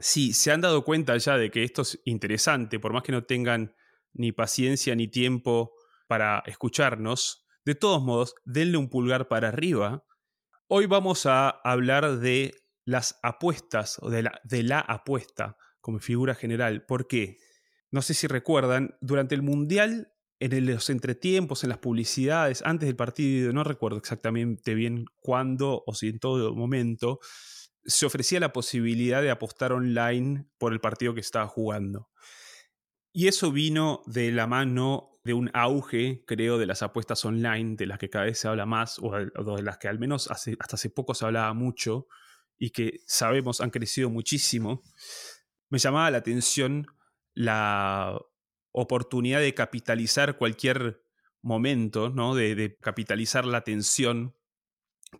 si se han dado cuenta ya de que esto es interesante, por más que no tengan ni paciencia ni tiempo para escucharnos, de todos modos, denle un pulgar para arriba. Hoy vamos a hablar de las apuestas o de la, de la apuesta como figura general. ¿Por qué? No sé si recuerdan, durante el Mundial, en los entretiempos, en las publicidades, antes del partido, no recuerdo exactamente bien cuándo o si en todo momento, se ofrecía la posibilidad de apostar online por el partido que estaba jugando. Y eso vino de la mano de un auge, creo, de las apuestas online, de las que cada vez se habla más, o de las que al menos hasta hace poco se hablaba mucho, y que sabemos han crecido muchísimo. Me llamaba la atención la oportunidad de capitalizar cualquier momento, ¿no? de, de capitalizar la atención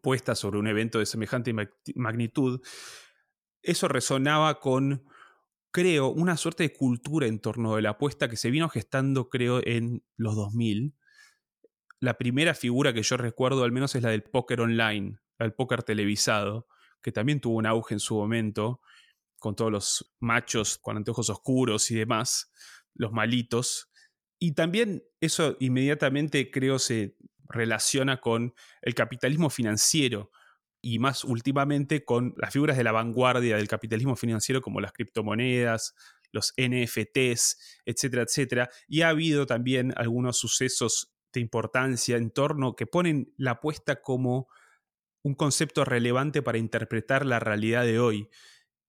puesta sobre un evento de semejante magnitud, eso resonaba con, creo, una suerte de cultura en torno de la apuesta que se vino gestando, creo, en los 2000. La primera figura que yo recuerdo al menos es la del póker online, el póker televisado, que también tuvo un auge en su momento, con todos los machos con anteojos oscuros y demás, los malitos. Y también eso inmediatamente creo se relaciona con el capitalismo financiero y más últimamente con las figuras de la vanguardia del capitalismo financiero como las criptomonedas, los NFTs, etcétera, etcétera. Y ha habido también algunos sucesos de importancia en torno que ponen la apuesta como un concepto relevante para interpretar la realidad de hoy.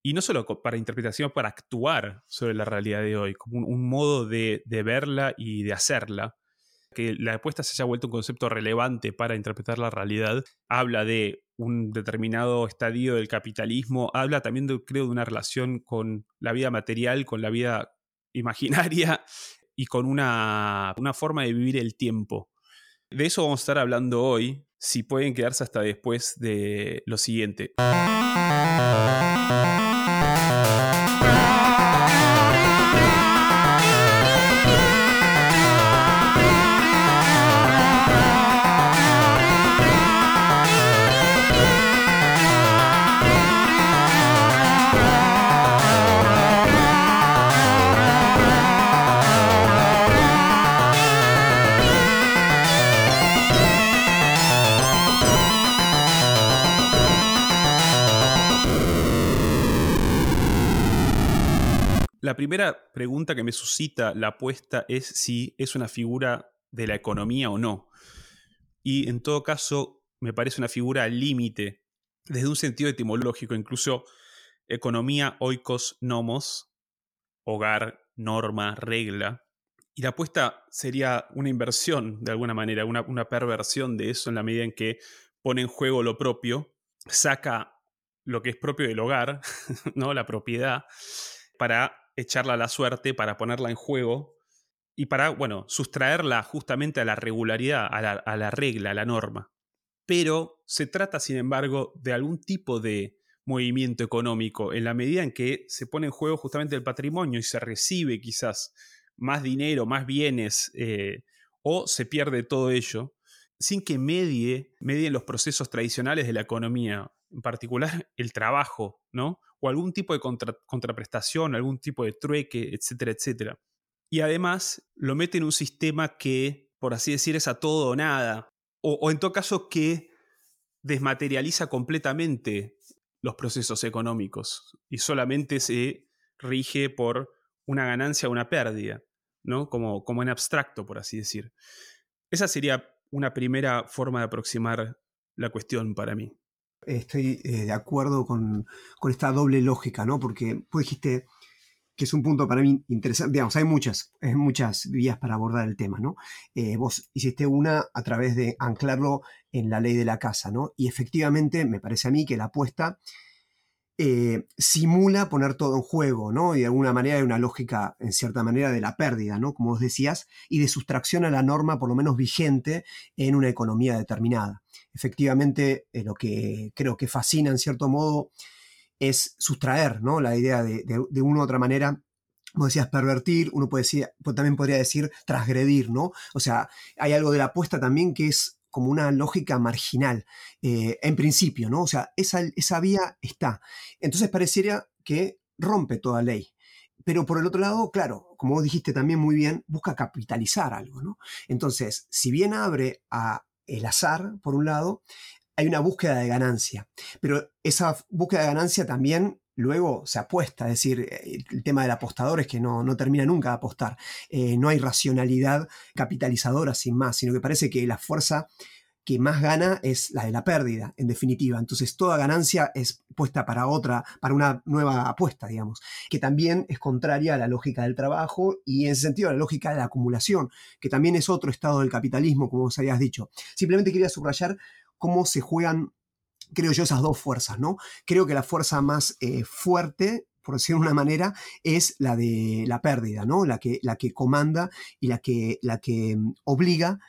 Y no solo para interpretación, para actuar sobre la realidad de hoy, como un, modo de, de verla y de hacerla que la apuesta se haya vuelto un concepto relevante para interpretar la realidad, habla de un determinado estadio del capitalismo, habla también, de, creo, de una relación con la vida material, con la vida imaginaria y con una, una forma de vivir el tiempo. De eso vamos a estar hablando hoy, si pueden quedarse hasta después de lo siguiente. La primera pregunta que me suscita la apuesta es si es una figura de la economía o no. Y en todo caso, me parece una figura límite desde un sentido etimológico, incluso economía, oikos, nomos, hogar, norma, regla. Y la apuesta sería una inversión, de alguna manera, una, una perversión de eso en la medida en que pone en juego lo propio, saca lo que es propio del hogar, ¿no? la propiedad, para echarla a la suerte, para ponerla en juego y para, bueno, sustraerla justamente a la regularidad, a la, regla, a la norma. Pero se trata, sin embargo, de algún tipo de movimiento económico en la medida en que se pone en juego justamente el patrimonio y se recibe quizás más dinero, más bienes, eh, o se pierde todo ello, sin que medie, medien los procesos tradicionales de la economía, en particular el trabajo, ¿no? O algún tipo de contraprestación, algún tipo de trueque, etcétera, etcétera. Y además lo mete en un sistema que, por así decir, es a todo o nada, o, en todo caso que desmaterializa completamente los procesos económicos y solamente se rige por una ganancia o una pérdida, ¿no? Como, como en abstracto, por así decir. Esa sería una primera forma de aproximar la cuestión para mí estoy eh, de acuerdo con, esta doble lógica, ¿no? Porque vos dijiste que es un punto para mí interesante, digamos, hay muchas, hay muchas vías para abordar el tema, ¿no? Eh, vos hiciste una a través de anclarlo en la ley de la casa, ¿no? Y efectivamente me parece a mí que la apuesta eh, simula poner todo en juego, ¿no? Y de alguna manera hay una lógica, en cierta manera, de la pérdida, ¿no? Como vos decías, y de sustracción a la norma, por lo menos vigente, en una economía determinada. Efectivamente, eh, lo que creo que fascina, en cierto modo, es sustraer, ¿no? La idea de, de, una u otra manera como decías, pervertir, uno puede decir, también podría decir transgredir, ¿no? O sea, hay algo de la apuesta también que es como una lógica marginal, eh, en principio, ¿no? O sea, esa, esa vía está. Entonces pareciera que rompe toda ley. Pero por el otro lado, claro, como vos dijiste también muy bien, busca capitalizar algo, ¿no? Entonces, si bien abre a el azar, por un lado, hay una búsqueda de ganancia. Pero esa búsqueda de ganancia también luego se apuesta, es decir, el tema del apostador es que no, no termina nunca de apostar. Eh, no hay racionalidad capitalizadora sin más, sino que parece que la fuerza que más gana es la de la pérdida, en definitiva. Entonces, toda ganancia es puesta para otra, para una nueva apuesta, digamos, que también es contraria a la lógica del trabajo y en ese sentido a la lógica de la acumulación, que también es otro estado del capitalismo, como os habías dicho. Simplemente quería subrayar cómo se juegan, creo yo, esas dos fuerzas, ¿no? Creo que la fuerza más eh, fuerte por decirlo de una manera, es la de la pérdida, ¿no? La que, la que comanda y la que, la que mm, obliga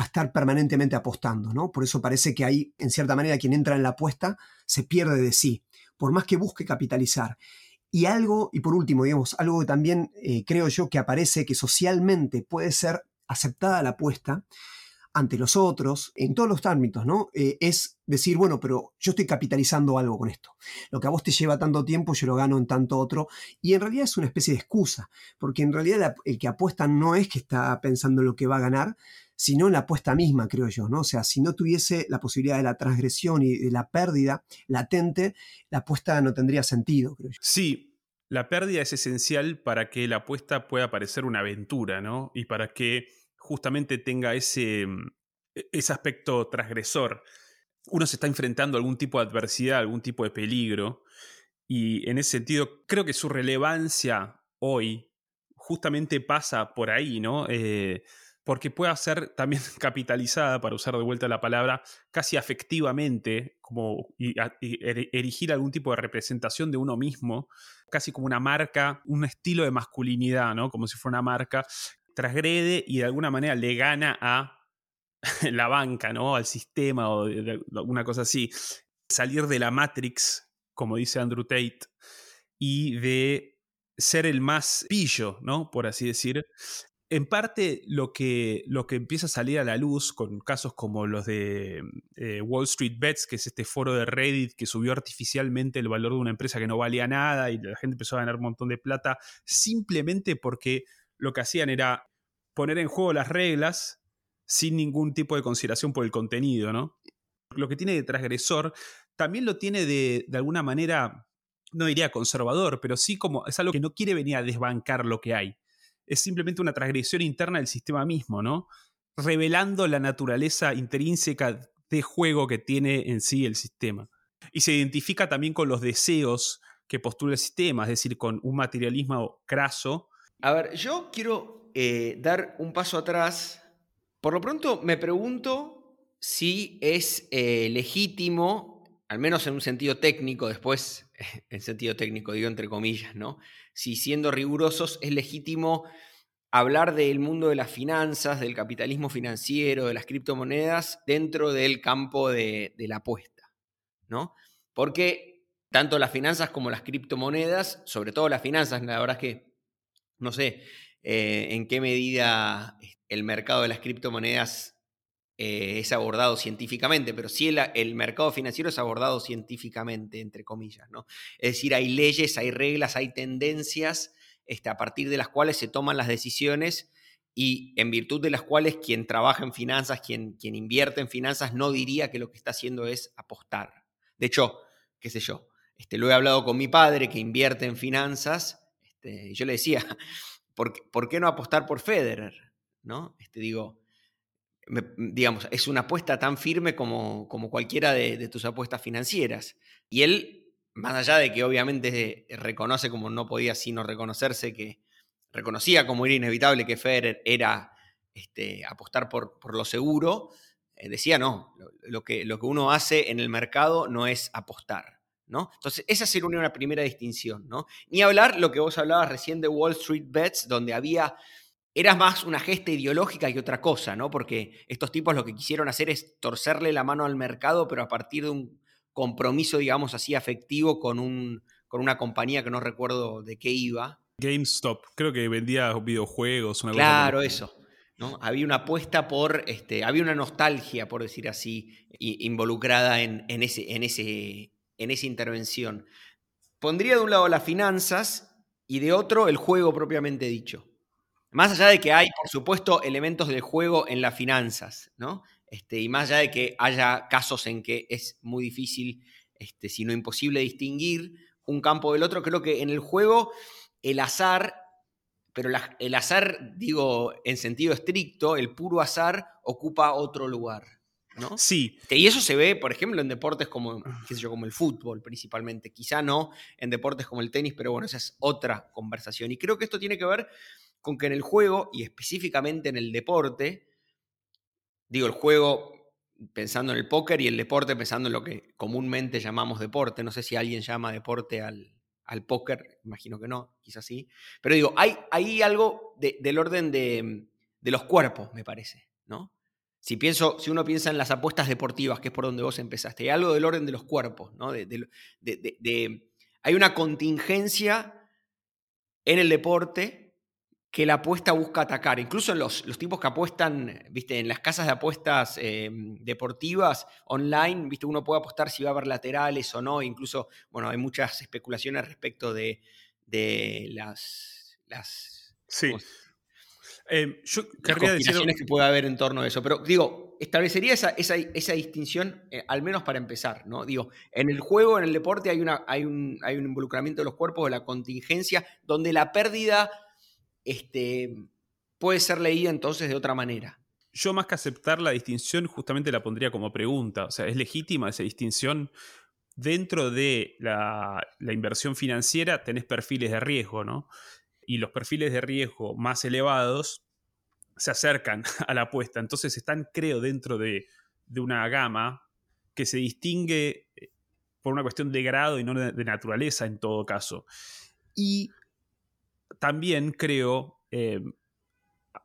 a estar permanentemente apostando, ¿no? Por eso parece que ahí, en cierta manera, quien entra en la apuesta se pierde de sí, por más que busque capitalizar. Y algo, y por último, digamos, algo que también eh, creo yo que aparece que socialmente puede ser aceptada la apuesta, ante los otros, en todos los ámbitos, ¿no? Eh, es decir, bueno, pero yo estoy capitalizando algo con esto. Lo que a vos te lleva tanto tiempo, yo lo gano en tanto otro. Y en realidad es una especie de excusa, porque en realidad el que apuesta no es que está pensando en lo que va a ganar, sino en la apuesta misma, creo yo, ¿no? O sea, si no tuviese la posibilidad de la transgresión y de la pérdida latente, la apuesta no tendría sentido, creo yo. Sí, la pérdida es esencial para que la apuesta pueda parecer una aventura, ¿no? Y para que justamente tenga ese, mm, e-, ese aspecto transgresor. Uno se está enfrentando a algún tipo de adversidad, algún tipo de peligro, y en ese sentido creo que su relevancia hoy justamente pasa por ahí, ¿no? Eh, porque puede ser también capitalizada, para usar de vuelta la palabra, casi afectivamente, como erigir algún tipo de representación de uno mismo, casi como una marca, un estilo de masculinidad, ¿no? Como si fuera una marca transgrede y de alguna manera le gana a la banca, ¿no? Al sistema o alguna cosa así. Salir de la Matrix, como dice Andrew Tate, y de ser el más pillo, ¿no? Por así decir. En parte, lo que, lo que empieza a salir a la luz con casos como los de eh, Wall Street Bets, que es este foro de Reddit que subió artificialmente el valor de una empresa que no valía nada y la gente empezó a ganar un montón de plata simplemente porque lo que hacían era poner en juego las reglas sin ningún tipo de consideración por el contenido, ¿no? Lo que tiene de transgresor también lo tiene de, de alguna manera, no diría conservador, pero sí como es algo que no quiere venir a desbancar lo que hay. Es simplemente una transgresión interna del sistema mismo, ¿no? Revelando la naturaleza intrínseca de juego que tiene en sí el sistema. Y se identifica también con los deseos que postula el sistema, es decir, con un materialismo craso a ver, yo quiero eh, dar un paso atrás. Por lo pronto me pregunto si es eh, legítimo, al menos en un sentido técnico, después en sentido técnico digo entre comillas, ¿no? Si siendo rigurosos es legítimo hablar del mundo de las finanzas, del capitalismo financiero, de las criptomonedas dentro del campo de, la apuesta, ¿no? Porque tanto las finanzas como las criptomonedas, sobre todo las finanzas, la verdad es que no sé eh, en qué medida el mercado de las criptomonedas eh, es abordado científicamente, pero sí el, mercado financiero es abordado científicamente, entre comillas. ¿no? Es decir, hay leyes, hay reglas, hay tendencias este, a partir de las cuales se toman las decisiones y en virtud de las cuales quien trabaja en finanzas, quien, quien invierte en finanzas, no diría que lo que está haciendo es apostar. De hecho, qué sé yo, este, lo he hablado con mi padre que invierte en finanzas este, yo le decía, ¿por, qué no apostar por Federer? ¿No? Este, digo, digamos, es una apuesta tan firme como, como cualquiera de, tus apuestas financieras. Y él, más allá de que obviamente reconoce, como no podía sino reconocerse, que reconocía como era inevitable que Federer era este, apostar por, por, lo seguro, eh, decía, no, lo, que, lo que uno hace en el mercado no es apostar. Entonces, esa sería una primera distinción, ¿no? Ni hablar lo que vos hablabas recién de Wall Street Bets, donde había, era más una gesta ideológica que otra cosa, ¿no? Porque estos tipos lo que quisieron hacer es torcerle la mano al mercado, pero a partir de un compromiso, digamos así, afectivo con, un, con una compañía que no recuerdo de qué iba. GameStop, creo que vendía videojuegos. Una claro, eso. ¿no? Había una apuesta por, este, había una nostalgia, por decir así, involucrada en, ese, en, ese, en esa intervención. pondría de un lado las finanzas y de otro el juego propiamente dicho. Más allá de que hay, por supuesto, elementos del juego en las finanzas, ¿no? Este, y más allá de que haya casos en que es muy difícil, este, si no imposible, distinguir un campo del otro, creo que en el juego el azar, pero el azar, digo, en sentido estricto, el puro azar ocupa otro lugar. ¿no? Sí. Y eso se ve, por ejemplo, en deportes como, qué sé yo, como el fútbol principalmente. Quizá no en deportes como el tenis, pero bueno, esa es otra conversación. Y creo que esto tiene que ver con que en el juego, y específicamente en el deporte, digo, el juego pensando en el póker y el deporte pensando en lo que comúnmente llamamos deporte. No sé si alguien llama deporte al, al póker, imagino que no, quizás sí. Pero digo, hay, hay algo del orden de, de, los cuerpos, me parece, ¿no? Si, pienso, si uno piensa en las apuestas deportivas, que es por donde vos empezaste, hay algo del orden de los cuerpos, ¿no? De, hay una contingencia en el deporte que la apuesta busca atacar. Incluso en los, los tipos que apuestan, viste, en las casas de apuestas em, deportivas online, viste, uno puede apostar si va a haber laterales o no. Incluso, bueno, hay muchas especulaciones respecto de, las, las sí. Em, yo querría decir que puede haber en torno a eso. Pero digo, establecería esa, esa, distinción, eh, al menos para empezar, ¿no? Digo, en el juego, en el deporte, hay, una, hay, un, hay un involucramiento de los cuerpos, de la contingencia, donde la pérdida este, puede ser leída entonces de otra manera. Yo más que aceptar la distinción, justamente la pondría como pregunta. O sea, ¿es legítima esa distinción? Dentro de la, inversión financiera tenés perfiles de riesgo, ¿no? Y los perfiles de riesgo más elevados se acercan a la apuesta. Entonces están, creo, dentro de, de una gama que se distingue eh, por una cuestión de grado y no de naturaleza en todo caso. Y también creo, eh,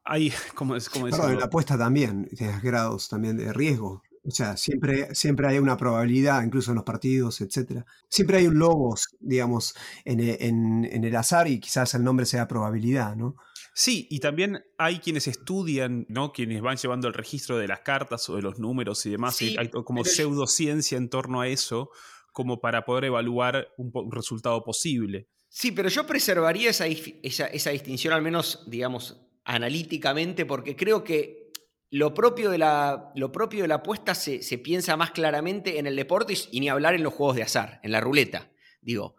hay, como, como Perdón, en la apuesta también, tienes grados también de riesgo. O sea, siempre, siempre hay una probabilidad, incluso en los partidos, etc. Siempre hay un logos, digamos, en, en, el azar y quizás el nombre sea probabilidad, ¿no? Sí, y también hay quienes estudian, ¿no? Quienes van llevando el registro de las cartas o de los números y demás. hay como pseudociencia en torno a eso, como para poder evaluar un resultado posible. Sí, pero yo preservaría esa, esa, distinción, al menos, digamos, analíticamente, porque creo que lo propio de la, lo propio de la apuesta se, piensa más claramente en el deporte y, ni hablar en los juegos de azar, en la ruleta. Digo,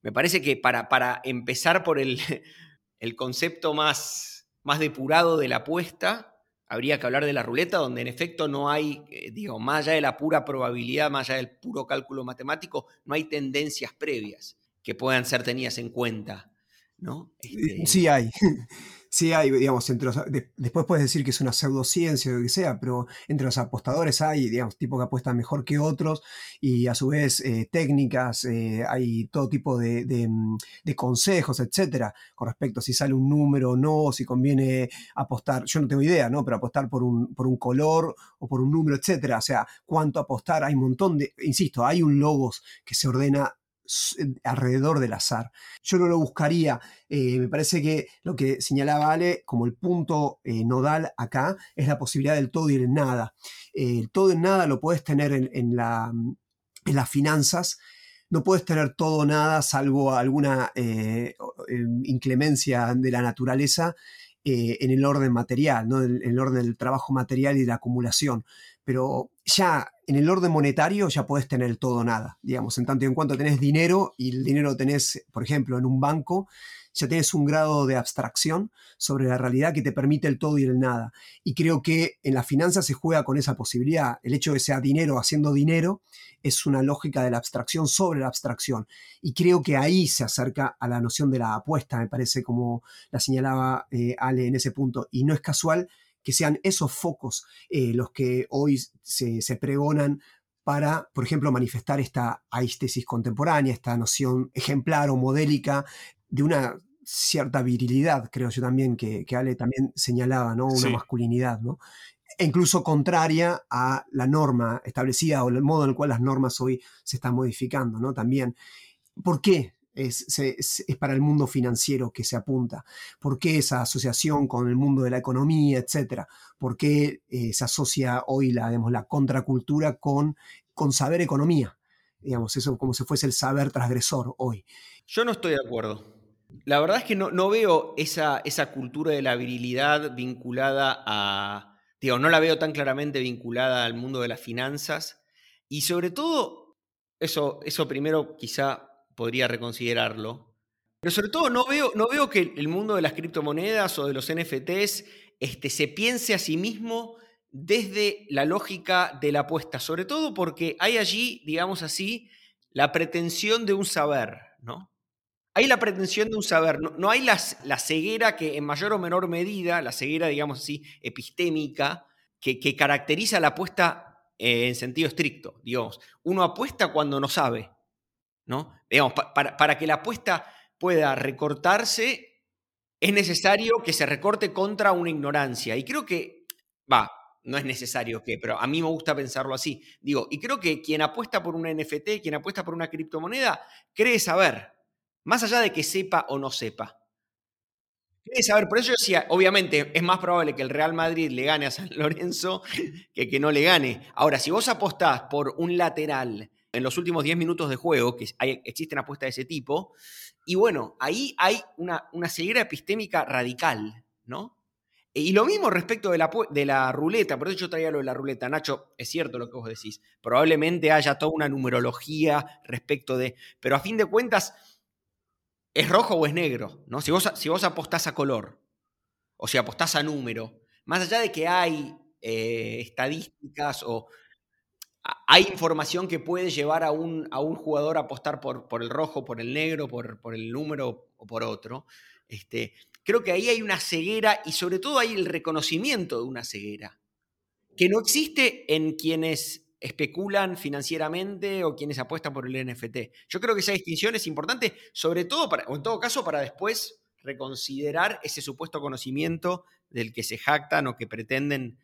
me parece que para, para empezar por el, el concepto más, más depurado de la apuesta, habría que hablar de la ruleta, donde en efecto no hay, eh, digo, más allá de la pura probabilidad, más allá del puro cálculo matemático, no hay tendencias previas que puedan ser tenidas en cuenta. ¿no? Este sí hay. Sí hay, digamos, entre después puedes decir que es una pseudociencia o lo que sea, pero entre los apostadores hay, digamos, tipos que apuestan mejor que otros y a su vez eh, técnicas, eh, hay todo tipo de, mm, de, consejos, etcétera, con respecto a si sale un número o no, si conviene apostar, yo no tengo idea, ¿no? Pero apostar por un, por un color o por un número, etcétera, o sea, cuánto apostar, hay un montón de, insisto, hay un logos que se ordena alrededor del azar. Yo no lo buscaría. Eh, me parece que lo que señalaba Ale como el punto eh, nodal acá es la posibilidad del todo y el nada. Eh, el todo y el nada lo puedes tener en, la, en las finanzas. No puedes tener todo nada salvo alguna inclemencia de la naturaleza en el orden material, ¿no? en el orden del trabajo material y de la acumulación pero ya en el orden monetario ya puedes tener todo nada, digamos, en tanto y en cuanto tenés dinero y el dinero tenés, por ejemplo, en un banco, ya tienes un grado de abstracción sobre la realidad que te permite el todo y el nada. Y creo que en la finanza se juega con esa posibilidad. El hecho de que sea dinero haciendo dinero es una lógica de la abstracción sobre la abstracción. Y creo que ahí se acerca a la noción de la apuesta, me parece, como la señalaba eh, Ale en ese punto. Y no es casual que sean esos focos eh, los que hoy se, pregonan para, por ejemplo, manifestar esta aistesis contemporánea, esta noción ejemplar o modélica de una cierta virilidad, creo yo también, que, Ale también señalaba, ¿no? Una masculinidad, ¿no? E incluso contraria a la norma establecida o el modo en el cual las normas hoy se están modificando, ¿no? También. ¿Por qué es, para el mundo financiero que se apunta. ¿Por qué esa asociación con el mundo de la economía, etcétera? ¿Por qué eh, se asocia hoy la, la contracultura con, con saber economía? digamos, eso como si fuese el saber transgresor hoy. Yo no estoy de acuerdo. La verdad es que no, no veo esa, esa cultura de la virilidad vinculada a, digo, no la veo tan claramente vinculada al mundo de las finanzas y sobre todo, eso, eso primero quizá podría reconsiderarlo, pero sobre todo no veo, no veo que el mundo de las criptomonedas o de los NFTs este, se piense a sí mismo desde la lógica de la apuesta, sobre todo porque hay allí, digamos así, la pretensión de un saber, ¿no? Hay la pretensión de un saber, no, hay la ceguera que en mayor o menor medida, la ceguera, digamos así, epistémica, que, caracteriza la apuesta eh, en sentido estricto, digamos. Uno apuesta cuando no sabe, ¿no? Para, para que la apuesta pueda recortarse, es necesario que se recorte contra una ignorancia. Y creo que, va, no es necesario que, pero a mí me gusta pensarlo así. Digo, y creo que quien apuesta por una NFT, quien apuesta por una criptomoneda, cree saber, más allá de que sepa o no sepa. Cree saber, por eso yo decía, obviamente es más probable que el Real Madrid le gane a San Lorenzo que que no le gane. Ahora, si vos apostás por un lateral en los últimos 10 minutos de juego, que hay, existen apuestas de ese tipo, y bueno, ahí hay una, una ceguera epistémica radical, ¿no? Y lo mismo respecto de la, de la ruleta, por eso yo traía lo de la ruleta. Nacho, es cierto lo que vos decís. Probablemente haya toda una numerología respecto de. Pero a fin de cuentas, ¿es rojo o es negro? ¿no? Si, vos, si vos apostás a color, o si apostás a número, más allá de que hay eh, estadísticas o hay información que puede llevar a un, jugador a apostar por, el rojo, por el negro, por, el número o por otro. Este, creo que ahí hay una ceguera y sobre todo hay el reconocimiento de una ceguera, que no existe en quienes especulan financieramente o quienes apuestan por el NFT. Yo creo que esa distinción es importante, sobre todo, o en todo caso, para después reconsiderar ese supuesto conocimiento del que se jactan o que pretenden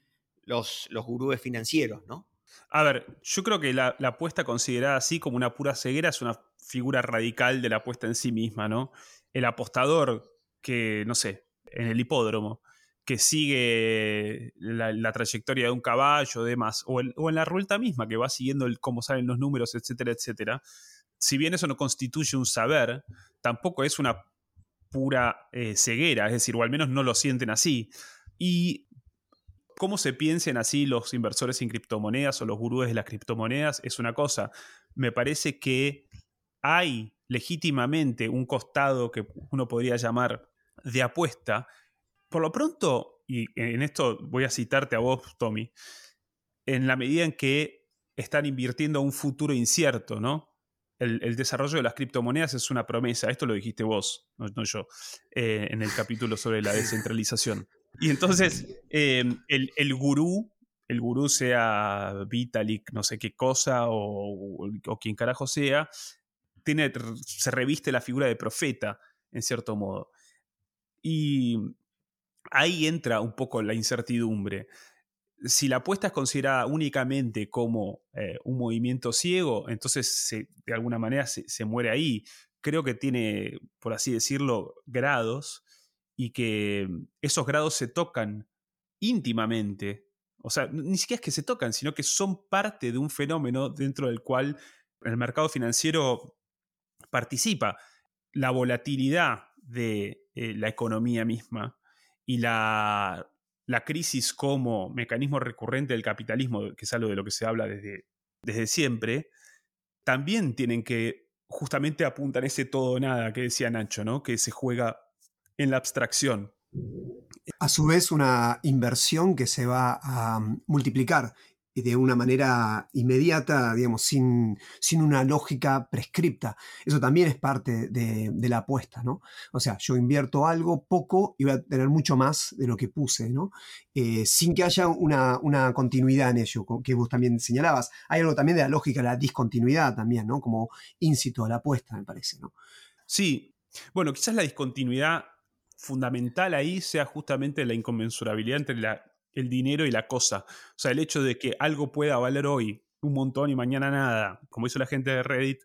los, los gurúes financieros, ¿no? A ver, yo creo que la, apuesta considerada así como una pura ceguera es una figura radical de la apuesta en sí misma, ¿no? El apostador que, no sé, en el hipódromo, que sigue la, trayectoria de un caballo, demás, o, o, en la ruelta misma, que va siguiendo el, cómo salen los números, etcétera, etcétera. Si bien eso no constituye un saber, tampoco es una pura eh, ceguera, es decir, o al menos no lo sienten así. Y cómo se piensen así los inversores en criptomonedas o los gurúes de las criptomonedas es una cosa. Me parece que hay legítimamente un costado que uno podría llamar de apuesta, por lo pronto, y en esto voy a citarte a vos, Tommy, en la medida en que están invirtiendo a un futuro incierto, ¿no? El, desarrollo de las criptomonedas es una promesa, esto lo dijiste vos, no, yo, eh, en el capítulo sobre la descentralización. Y entonces, em, el, el, gurú, el gurú sea Vitalik, no sé qué cosa, o, o quien carajo sea, tiene, se reviste la figura de profeta, en cierto modo. Y ahí entra un poco la incertidumbre. Si la apuesta es considerada únicamente como eh, un movimiento ciego, entonces de alguna manera se, muere ahí. Creo que tiene, por así decirlo, grados y que esos grados se tocan íntimamente. O sea, ni siquiera es que se tocan, sino que son parte de un fenómeno dentro del cual el mercado financiero participa. La volatilidad de eh, la economía misma y la, crisis como mecanismo recurrente del capitalismo, que es algo de lo que se habla desde, desde siempre, también tienen que justamente apuntar ese todo o nada que decía Nacho, ¿no? que se juega en la abstracción. A su vez, una inversión que se va a multiplicar de una manera inmediata, digamos, sin, sin, una lógica prescripta. Eso también es parte de, la apuesta, ¿no? O sea, yo invierto algo poco y voy a tener mucho más de lo que puse, ¿no? Eh, sin que haya una, una, continuidad en ello, que vos también señalabas. Hay algo también de la lógica de la discontinuidad también, ¿no? Como íncito a la apuesta, me parece, ¿no? Sí. Bueno, quizás la discontinuidad fundamental ahí sea justamente la inconmensurabilidad entre la el dinero y la cosa. O sea, el hecho de que algo pueda valer hoy un montón y mañana nada, como hizo la gente de Reddit,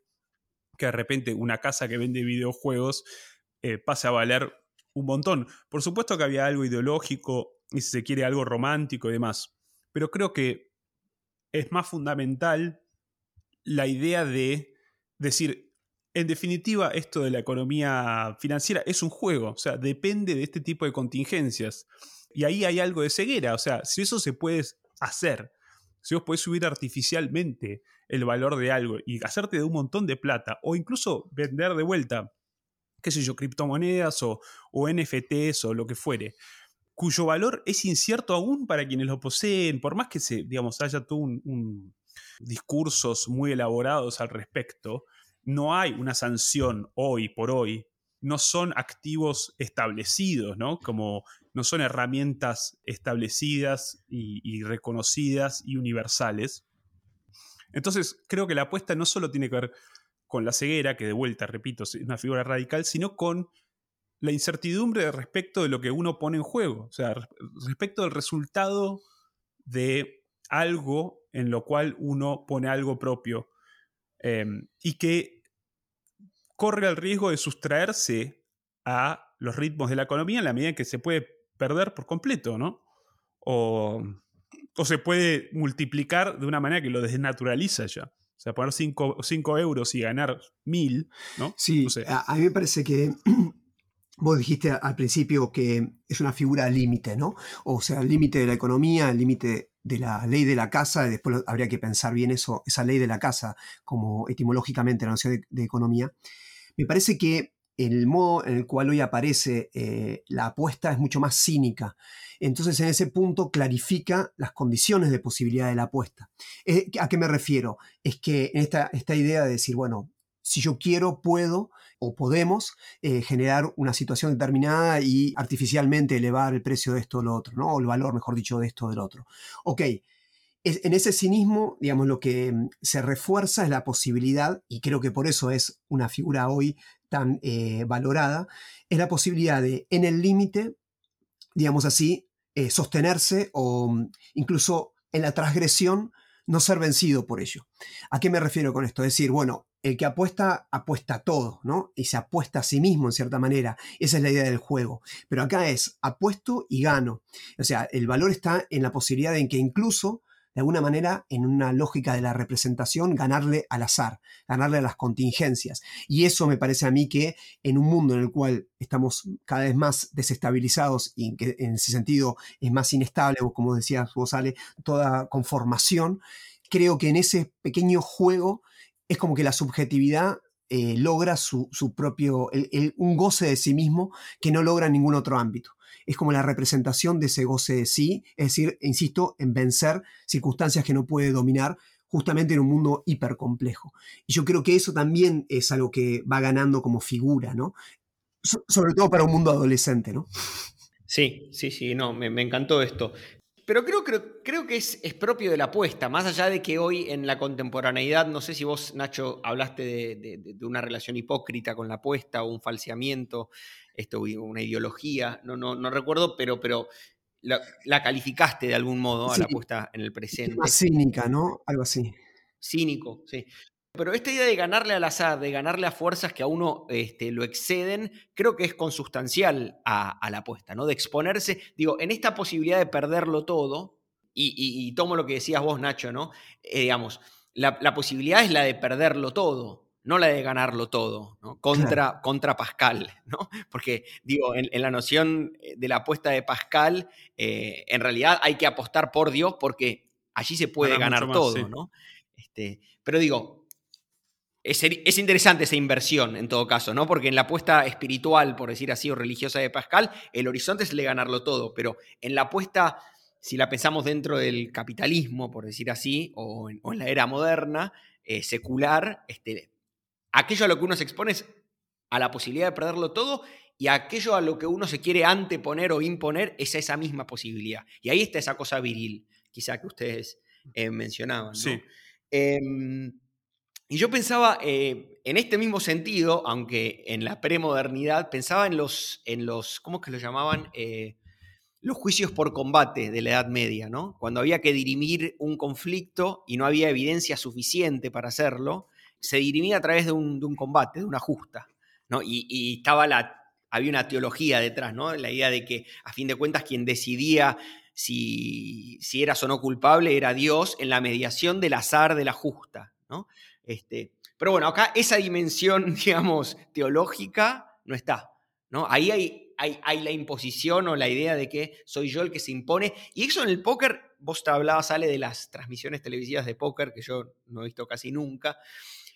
que de repente una casa que vende videojuegos eh, pase a valer un montón. Por supuesto que había algo ideológico y si se quiere algo romántico y demás, pero creo que es más fundamental la idea de decir, en definitiva, esto de la economía financiera es un juego, o sea, depende de este tipo de contingencias. Y ahí hay algo de ceguera, o sea, si eso se puede hacer, si vos podés subir artificialmente el valor de algo y hacerte de un montón de plata, o incluso vender de vuelta, qué sé yo, criptomonedas o, o NFTs o lo que fuere, cuyo valor es incierto aún para quienes lo poseen, por más que se, digamos, haya todo un discursos muy elaborados al respecto, no hay una sanción hoy por hoy, no son activos establecidos, ¿no? Como no son herramientas establecidas y, reconocidas y universales. Entonces, creo que la apuesta no solo tiene que ver con la ceguera, que de vuelta, repito, es una figura radical, sino con la incertidumbre respecto de lo que uno pone en juego, o sea, respecto del resultado de algo en lo cual uno pone algo propio em, y que corre el riesgo de sustraerse a los ritmos de la economía en la medida en que se puede perder por completo, ¿no? O, se puede multiplicar de una manera que lo desnaturaliza ya. O sea, poner 5 euros y ganar 1000, ¿no? Sí, a, mí me parece que Vos dijiste al principio que es una figura límite, ¿no? O sea, el límite de la economía, el límite de la ley de la casa, y después habría que pensar bien eso, esa ley de la casa, como etimológicamente la noción de, economía. Me parece que el modo en el cual hoy aparece eh, la apuesta es mucho más cínica. Entonces, en ese punto clarifica las condiciones de posibilidad de la apuesta. Eh, ¿A qué me refiero? Es que en esta, esta idea de decir, bueno, si yo quiero, puedo o podemos eh, generar una situación determinada y artificialmente elevar el precio de esto o lo otro, ¿no? o el valor, mejor dicho, de esto o del otro. Ok, en ese cinismo, digamos, lo que mm, se refuerza es la posibilidad, y creo que por eso es una figura hoy tan eh, valorada, es la posibilidad de, en el límite, digamos así, eh, sostenerse o mm, incluso en la transgresión no ser vencido por ello. ¿A qué me refiero con esto? Es decir, bueno, el que apuesta, apuesta todo, ¿no? Y se apuesta a sí mismo en cierta manera. Esa es la idea del juego. Pero acá es apuesto y gano. O sea, el valor está en la posibilidad de que incluso, de alguna manera, en una lógica de la representación, ganarle al azar, ganarle a las contingencias. Y eso me parece a mí que en un mundo en el cual estamos cada vez más desestabilizados y que en ese sentido es más inestable, como decías vos, Ale, toda conformación, creo que en ese pequeño juego es como que la subjetividad eh, logra su, propio, un goce de sí mismo que no logra en ningún otro ámbito. Es como la representación de ese goce de sí, es decir, insisto, en vencer circunstancias que no puede dominar justamente en un mundo hipercomplejo. Y yo creo que eso también es algo que va ganando como figura, ¿no? sobre todo para un mundo adolescente, ¿no? Sí, sí, sí, no, me, me encantó esto. Pero creo, creo, creo que es, es, propio de la apuesta, más allá de que hoy en la contemporaneidad, no sé si vos, Nacho, hablaste de, una relación hipócrita con la apuesta o un falseamiento, esto, una ideología, no, no, no recuerdo, pero, pero la, calificaste de algún modo a la apuesta en el presente. Más cínica, ¿no? Algo así. Cínico, sí. Pero esta idea de ganarle al azar, de ganarle a fuerzas que a uno este, lo exceden, creo que es consustancial a, la apuesta, ¿no? De exponerse, digo, en esta posibilidad de perderlo todo, y, tomo lo que decías vos, Nacho, ¿no? Eh, digamos, la, posibilidad es la de perderlo todo, no la de ganarlo todo, ¿no? Contra, contra Pascal, ¿no? Porque, digo, en, la noción de la apuesta de Pascal, eh, en realidad hay que apostar por Dios porque allí se puede ganar todo, ¿no? Este, pero digo, es, interesante esa inversión en todo caso, ¿no? Porque en la apuesta espiritual, por decir así, o religiosa de Pascal, el horizonte es el de ganarlo todo, pero en la apuesta, si la pensamos dentro del capitalismo, por decir así, o en, la era moderna, eh, secular, este, aquello a lo que uno se expone es a la posibilidad de perderlo todo y aquello a lo que uno se quiere anteponer o imponer es esa misma posibilidad. Y ahí está esa cosa viril, quizá que ustedes eh, mencionaban. Sí. Em, y yo pensaba, eh, en este mismo sentido, aunque en la premodernidad, pensaba en los, en los ¿cómo es que lo llamaban? Eh, los juicios por combate de la Edad Media, ¿no? Cuando había que dirimir un conflicto y no había evidencia suficiente para hacerlo, se dirimía a través de un, combate, de una justa, ¿no? Y, estaba la, había una teología detrás, ¿no? La idea de que, a fin de cuentas, quien decidía si, si eras o no culpable era Dios en la mediación del azar de la justa, ¿no? Este, pero bueno, acá esa dimensión, digamos, teológica no está. ¿no? Ahí hay, hay, hay, la imposición o la idea de que soy yo el que se impone. Y eso en el póker, vos te hablabas, sale de las transmisiones televisivas de póker, que yo no he visto casi nunca.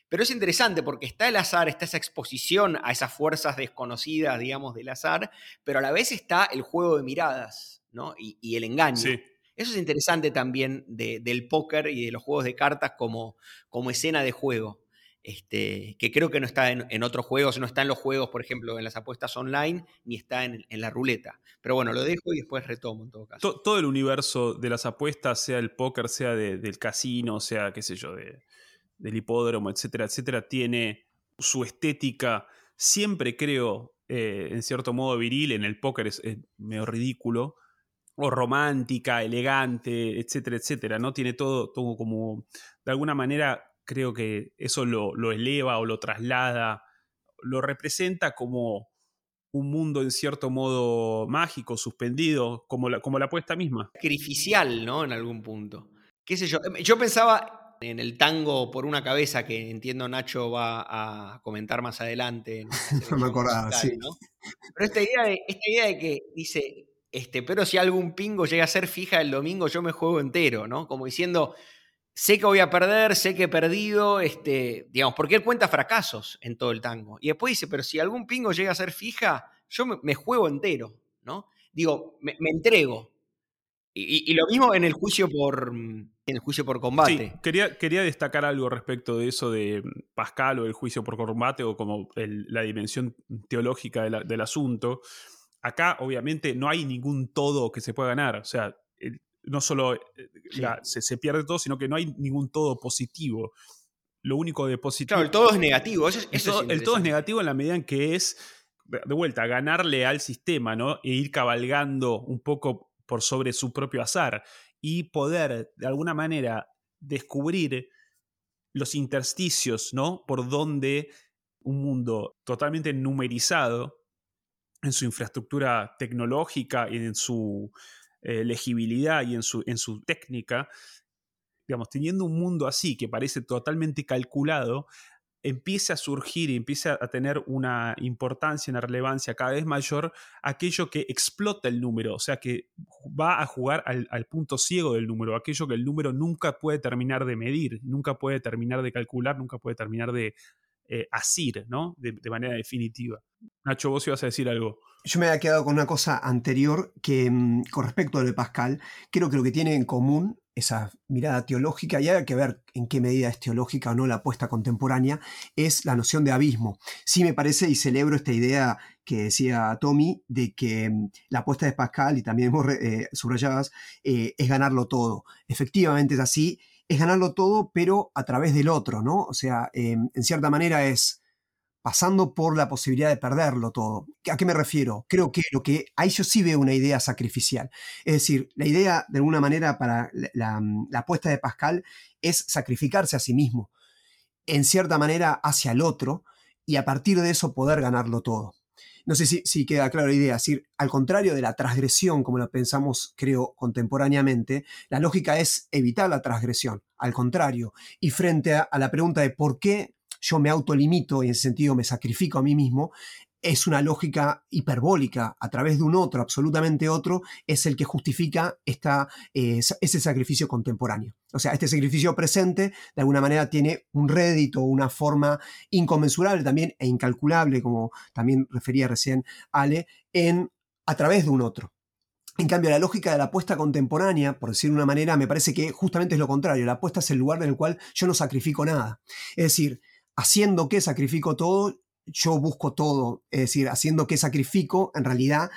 Pero es interesante porque está el azar, está esa exposición a esas fuerzas desconocidas, digamos, del azar, pero a la vez está el juego de miradas, ¿no? Y, el engaño. Eso es interesante también del póker y de los juegos de cartas como, escena de juego. Este, que creo que no está en, otros juegos, no está en los juegos, por ejemplo, en las apuestas online, ni está en, la ruleta. Pero bueno, lo dejo y después retomo en todo caso. Todo, el universo de las apuestas, sea el póker, sea del casino, sea, qué sé yo, del hipódromo, etcétera, etcétera, tiene su estética, siempre creo, eh, en cierto modo viril, en el póker es, medio ridículo, o romántica, elegante, etcétera, etcétera, ¿no? Tiene todo, todo como, de alguna manera, creo que eso lo, eleva o lo traslada, lo representa como un mundo en cierto modo mágico, suspendido, como la, como la apuesta misma. Sacrificial, ¿no? En algún punto. ¿Qué sé yo? Em, yo pensaba en el tango por una cabeza, que entiendo Nacho va a comentar más adelante. No me acordaba, sí. Pero esta idea, de, esta idea de que dice, este, pero si algún pingo llega a ser fija el domingo, yo me juego entero, ¿no? Como diciendo, sé que voy a perder, sé que he perdido, este, digamos, porque él cuenta fracasos en todo el tango. Y después dice, pero si algún pingo llega a ser fija, yo me, juego entero, ¿no? Digo, me, entrego. Y, lo mismo en el juicio por, en el juicio por combate. Sí, quería, quería destacar algo respecto de eso de Pascal o el juicio por combate o como la dimensión teológica del asunto. Acá, obviamente, no hay ningún todo que se pueda ganar. O sea, no solo eh, se, pierde todo, sino que no hay ningún todo positivo. Lo único de positivo. Claro, el todo es negativo. Eso, el, todo, es negativo en la medida en que es, de vuelta, ganarle al sistema, ¿no? E ir cabalgando un poco por sobre su propio azar y poder, de alguna manera, descubrir los intersticios, ¿no? Por donde un mundo totalmente numerizado en su infraestructura tecnológica en su eh, legibilidad y en su, en su técnica, digamos, teniendo un mundo así que parece totalmente calculado, empieza a surgir y empieza a tener una importancia, una relevancia cada vez mayor aquello que explota el número, o sea, que va a jugar al, punto ciego del número, aquello que el número nunca puede terminar de medir, nunca puede terminar de calcular, nunca puede terminar de eh, asir, ¿no? De, manera definitiva. Nacho, vos ibas a decir algo yo me había quedado con una cosa anterior que mm, con respecto a lo de Pascal, creo que lo que tiene en común esa mirada teológica, y hay que ver en qué medida es teológica o no la apuesta contemporánea, es la noción de abismo. Sí me parece y celebro esta idea que decía Tommy de que mm, la apuesta de Pascal, y también vos eh, eh, es ganarlo todo. Efectivamente es así, es ganarlo todo, pero a través del otro, ¿no? O sea, em, en cierta manera es pasando por la posibilidad de perderlo todo. ¿A qué me refiero? Creo que lo que ahí yo sí veo una idea sacrificial. Es decir, la idea de alguna manera para la, apuesta de Pascal es sacrificarse a sí mismo, en cierta manera hacia el otro, y a partir de eso poder ganarlo todo. No sé si, queda clara la idea, es decir, al contrario de la transgresión, como la pensamos, creo, contemporáneamente, la lógica es evitar la transgresión, al contrario, y frente a la pregunta de por qué yo me autolimito y en ese sentido me sacrifico a mí mismo, es una lógica hiperbólica a través de un otro, absolutamente otro, es el que justifica esta, eh, ese sacrificio contemporáneo. O sea, este sacrificio presente de alguna manera tiene un rédito, una forma inconmensurable también e incalculable, como también refería recién Ale, en, a través de un otro. En cambio, la lógica de la apuesta contemporánea, por decir de una manera, me parece que justamente es lo contrario. La apuesta es el lugar en el cual yo no sacrifico nada. Es decir, haciendo que sacrifico todo, yo busco todo. Es decir, haciendo que sacrifico, en realidad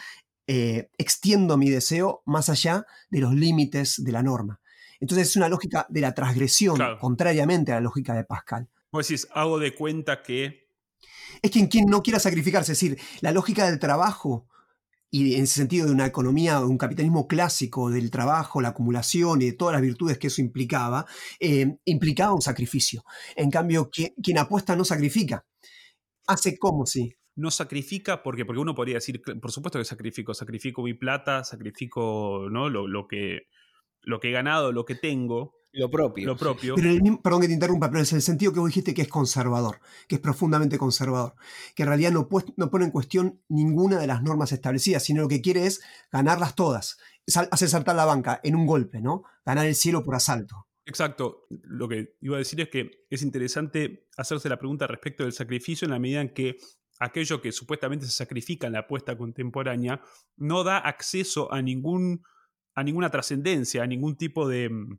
eh, extiendo mi deseo más allá de los límites de la norma. Entonces es una lógica de la transgresión, contrariamente a la lógica de Pascal. Vos decís, hago de cuenta que... Es quien, quien no quiera sacrificarse, es decir, la lógica del trabajo y en ese sentido de una economía, de un capitalismo clásico del trabajo, la acumulación y de todas las virtudes que eso implicaba, eh, implicaba un sacrificio. En cambio, quien, apuesta no sacrifica. Hace como si. No sacrifica porque, porque uno podría decir, por supuesto que sacrifico, sacrifico mi plata, sacrifico ¿no? lo, que, lo que he ganado, lo que tengo. Lo propio. Lo propio. Pero el mismo- perdón que te interrumpa, pero es el sentido que vos dijiste que es conservador, que es profundamente conservador, que en realidad no, pues- no pone en cuestión ninguna de las normas establecidas, sino lo que quiere es ganarlas todas, Sal- hacer saltar la banca en un golpe, ¿no? Ganar el cielo por asalto. Exacto. Lo que iba a decir es que es interesante hacerse la pregunta respecto del sacrificio en la medida en que aquello que supuestamente se sacrifica en la apuesta contemporánea no da acceso a ningún a ninguna trascendencia, a ningún tipo de mm,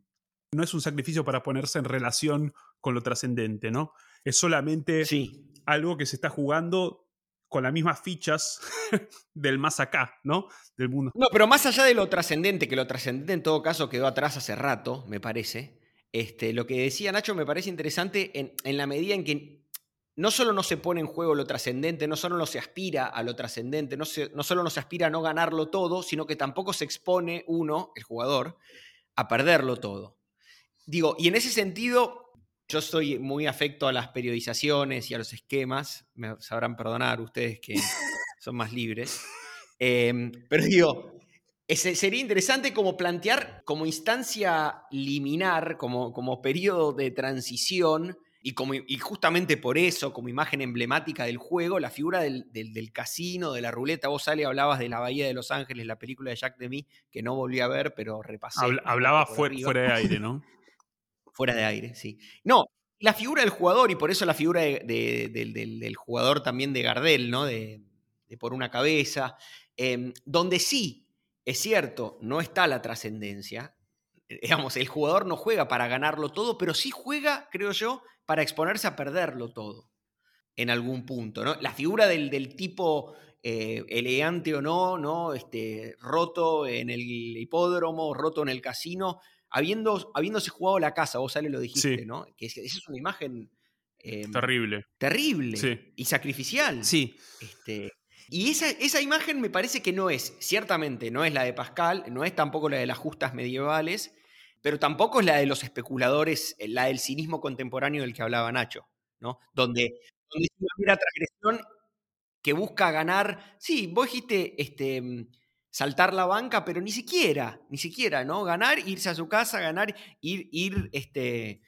no es un sacrificio para ponerse en relación con lo trascendente, ¿no? Es solamente Sí. algo que se está jugando con las mismas fichas del más acá, ¿no? Del mundo. No, pero más allá de lo trascendente, que lo trascendente en todo caso quedó atrás hace rato, me parece. Este, lo que decía Nacho me parece interesante en, en la medida en que no solo no se pone en juego lo trascendente, no solo no se aspira a lo trascendente, no, se- no solo no se aspira a no ganarlo todo, sino que tampoco se expone uno, el jugador, a perderlo todo. Digo, y en ese sentido, yo estoy muy afecto a las periodizaciones y a los esquemas, me sabrán perdonar ustedes que son más libres. Em, pero digo, ese- sería interesante como plantear como instancia liminar, como, como periodo de transición, y, como, y justamente por eso, como imagen emblemática del juego, la figura del, del- del casino, de la ruleta. Vos, Ale, hablabas de la Bahía de Los Ángeles, la película de Jack Demy, que no volví a ver, pero repasé. Poco hablaba fuera, fuera de aire, ¿no? Fuera de aire, sí. No, la figura del jugador, y por eso la figura de- de- del, del- del jugador también de Gardel, ¿no? De, de por una cabeza. em, donde sí, es cierto, no está la trascendencia. Eh, Digamos, el jugador no juega para ganarlo todo, pero sí juega, creo yo, para exponerse a perderlo todo. En algún punto, ¿no? La figura del, del tipo eh, elegante o no, ¿no? Este, roto en el hipódromo, roto en el casino, habiendo, habiéndose jugado la casa, vos Ale lo dijiste, Sí. ¿no? Que es- esa es una imagen eh, Terrible. terrible Sí. y sacrificial. Sí, Este, y esa, esa imagen me parece que no es, ciertamente, no es la de Pascal, no es tampoco la de las justas medievales, pero tampoco es la de los especuladores, eh, la del cinismo contemporáneo del que hablaba Nacho, ¿no? Donde, donde es una transgresión que busca ganar. Sí, vos dijiste este, mm, saltar la banca, pero ni siquiera, ni siquiera, ¿no? Ganar, irse a su casa, ganar, ir, ir, este,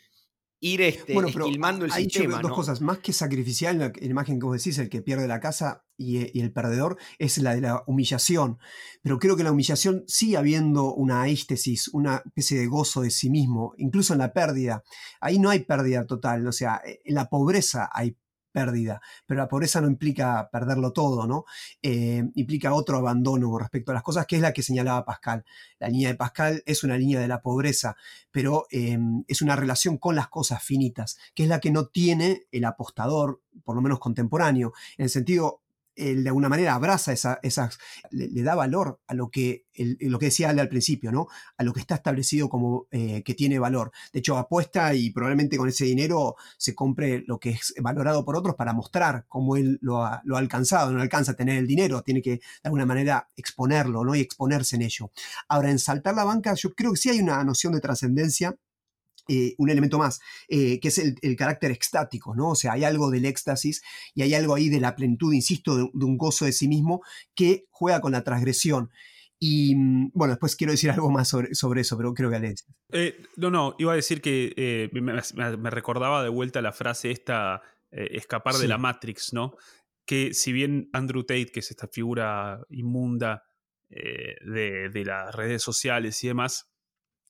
ir este, Bueno, pero esquilmando el veo sistema. dos ¿no? cosas. Más que sacrificial, la, imagen que vos decís, el que pierde la casa y, eh, y el perdedor, es la de la humillación. Pero creo que la humillación sigue habiendo una éxtesis, una especie de gozo de sí mismo, incluso en la pérdida. Ahí no hay pérdida total, o sea, eh, en la pobreza hay pérdida, pero la pobreza no implica perderlo todo, ¿no? Eh, implica otro abandono con respecto a las cosas, que es la que señalaba Pascal. La línea de Pascal es una línea de la pobreza, pero eh, es una relación con las cosas finitas, que es la que no tiene el apostador, por lo menos contemporáneo, en el sentido, él de alguna manera abraza esa, esas, le, da valor a lo que, lo que decía Ale al principio, ¿no? A lo que está establecido como eh, que tiene valor. De hecho, apuesta y probablemente con ese dinero se compre lo que es valorado por otros para mostrar cómo él lo ha, lo ha alcanzado. No alcanza a tener el dinero, tiene que de alguna manera exponerlo, ¿no? Y exponerse en ello. Ahora, en saltar la banca, yo creo que sí hay una noción de trascendencia eh, un elemento más, eh, que es el, el, carácter extático, ¿no? O sea, hay algo del éxtasis y hay algo ahí de la plenitud, insisto, de, de un gozo de sí mismo que juega con la transgresión. Y mm, bueno, después quiero decir algo más sobre, sobre eso, pero creo que Alex. Eh, no, no, iba a decir que eh, me, recordaba de vuelta la frase esta, eh, escapar sí. de la Matrix, ¿no? Que si bien Andrew Tate, que es esta figura inmunda de, de las redes sociales y demás,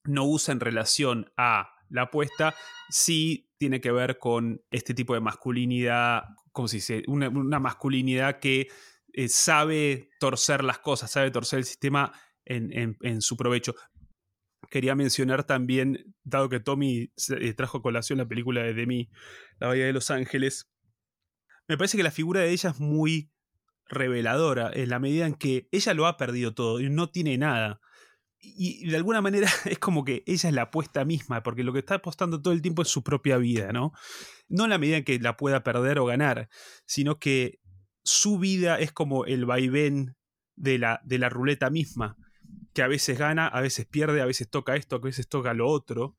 no usa en relación a la apuesta, sí tiene que ver con este tipo de masculinidad, como se dice, una, masculinidad que eh, sabe torcer las cosas, sabe torcer el sistema en, su provecho. Quería mencionar también, dado que Tommy eh, trajo a colación la película de Demi, La Bahía de Los Ángeles, me parece que la figura de ella es muy reveladora en la medida en que ella lo ha perdido todo y no tiene nada y de alguna manera es como que ella es la apuesta misma, porque lo que está apostando todo el tiempo es su propia vida, ¿no? No en la medida en que la pueda perder o ganar, sino que su vida es como el vaivén de la, de la ruleta misma, que a veces gana, a veces pierde, a veces toca esto, a veces toca lo otro,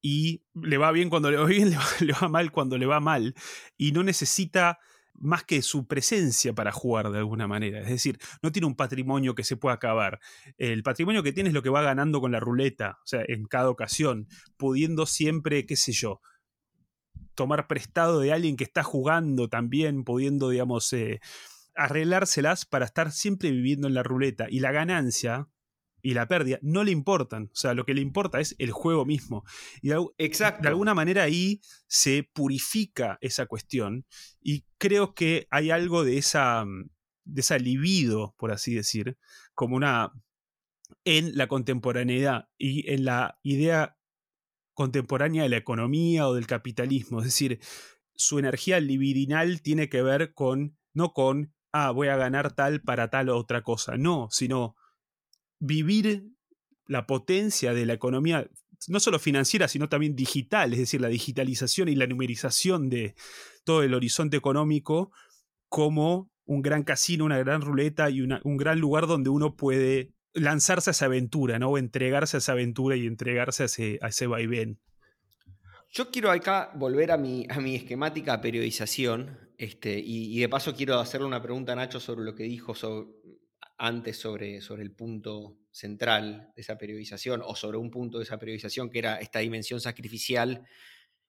y le va bien cuando le va bien, le va, le va mal cuando le va mal, y no necesita más que su presencia para jugar de alguna manera. Es decir, no tiene un patrimonio que se pueda acabar. El patrimonio que tiene es lo que va ganando con la ruleta, o sea, en cada ocasión, pudiendo siempre, qué sé yo, tomar prestado de alguien que está jugando también, pudiendo, digamos, eh, arreglárselas para estar siempre viviendo en la ruleta. Y la ganancia y la pérdida no le importan. O sea, lo que le importa es el juego mismo. Y de, Exacto. de alguna manera ahí se purifica esa cuestión. Y creo que hay algo de esa, de esa libido, por así decir, como una. en la contemporaneidad y en la idea contemporánea de la economía o del capitalismo. Es decir, su energía libidinal tiene que ver con. no con. Ah, voy a ganar tal para tal o otra cosa. No, sino vivir la potencia de la economía, no solo financiera, sino también digital, es decir, la digitalización y la numerización de todo el horizonte económico como un gran casino, una gran ruleta y un gran lugar donde uno puede lanzarse a esa aventura, ¿no? O entregarse a esa aventura y entregarse a ese, a ese vaivén. Yo quiero acá volver a mi, a mi esquemática periodización este, y, de paso quiero hacerle una pregunta a Nacho sobre lo que dijo antes sobre, sobre el punto central de esa periodización o sobre un punto de esa periodización que era esta dimensión sacrificial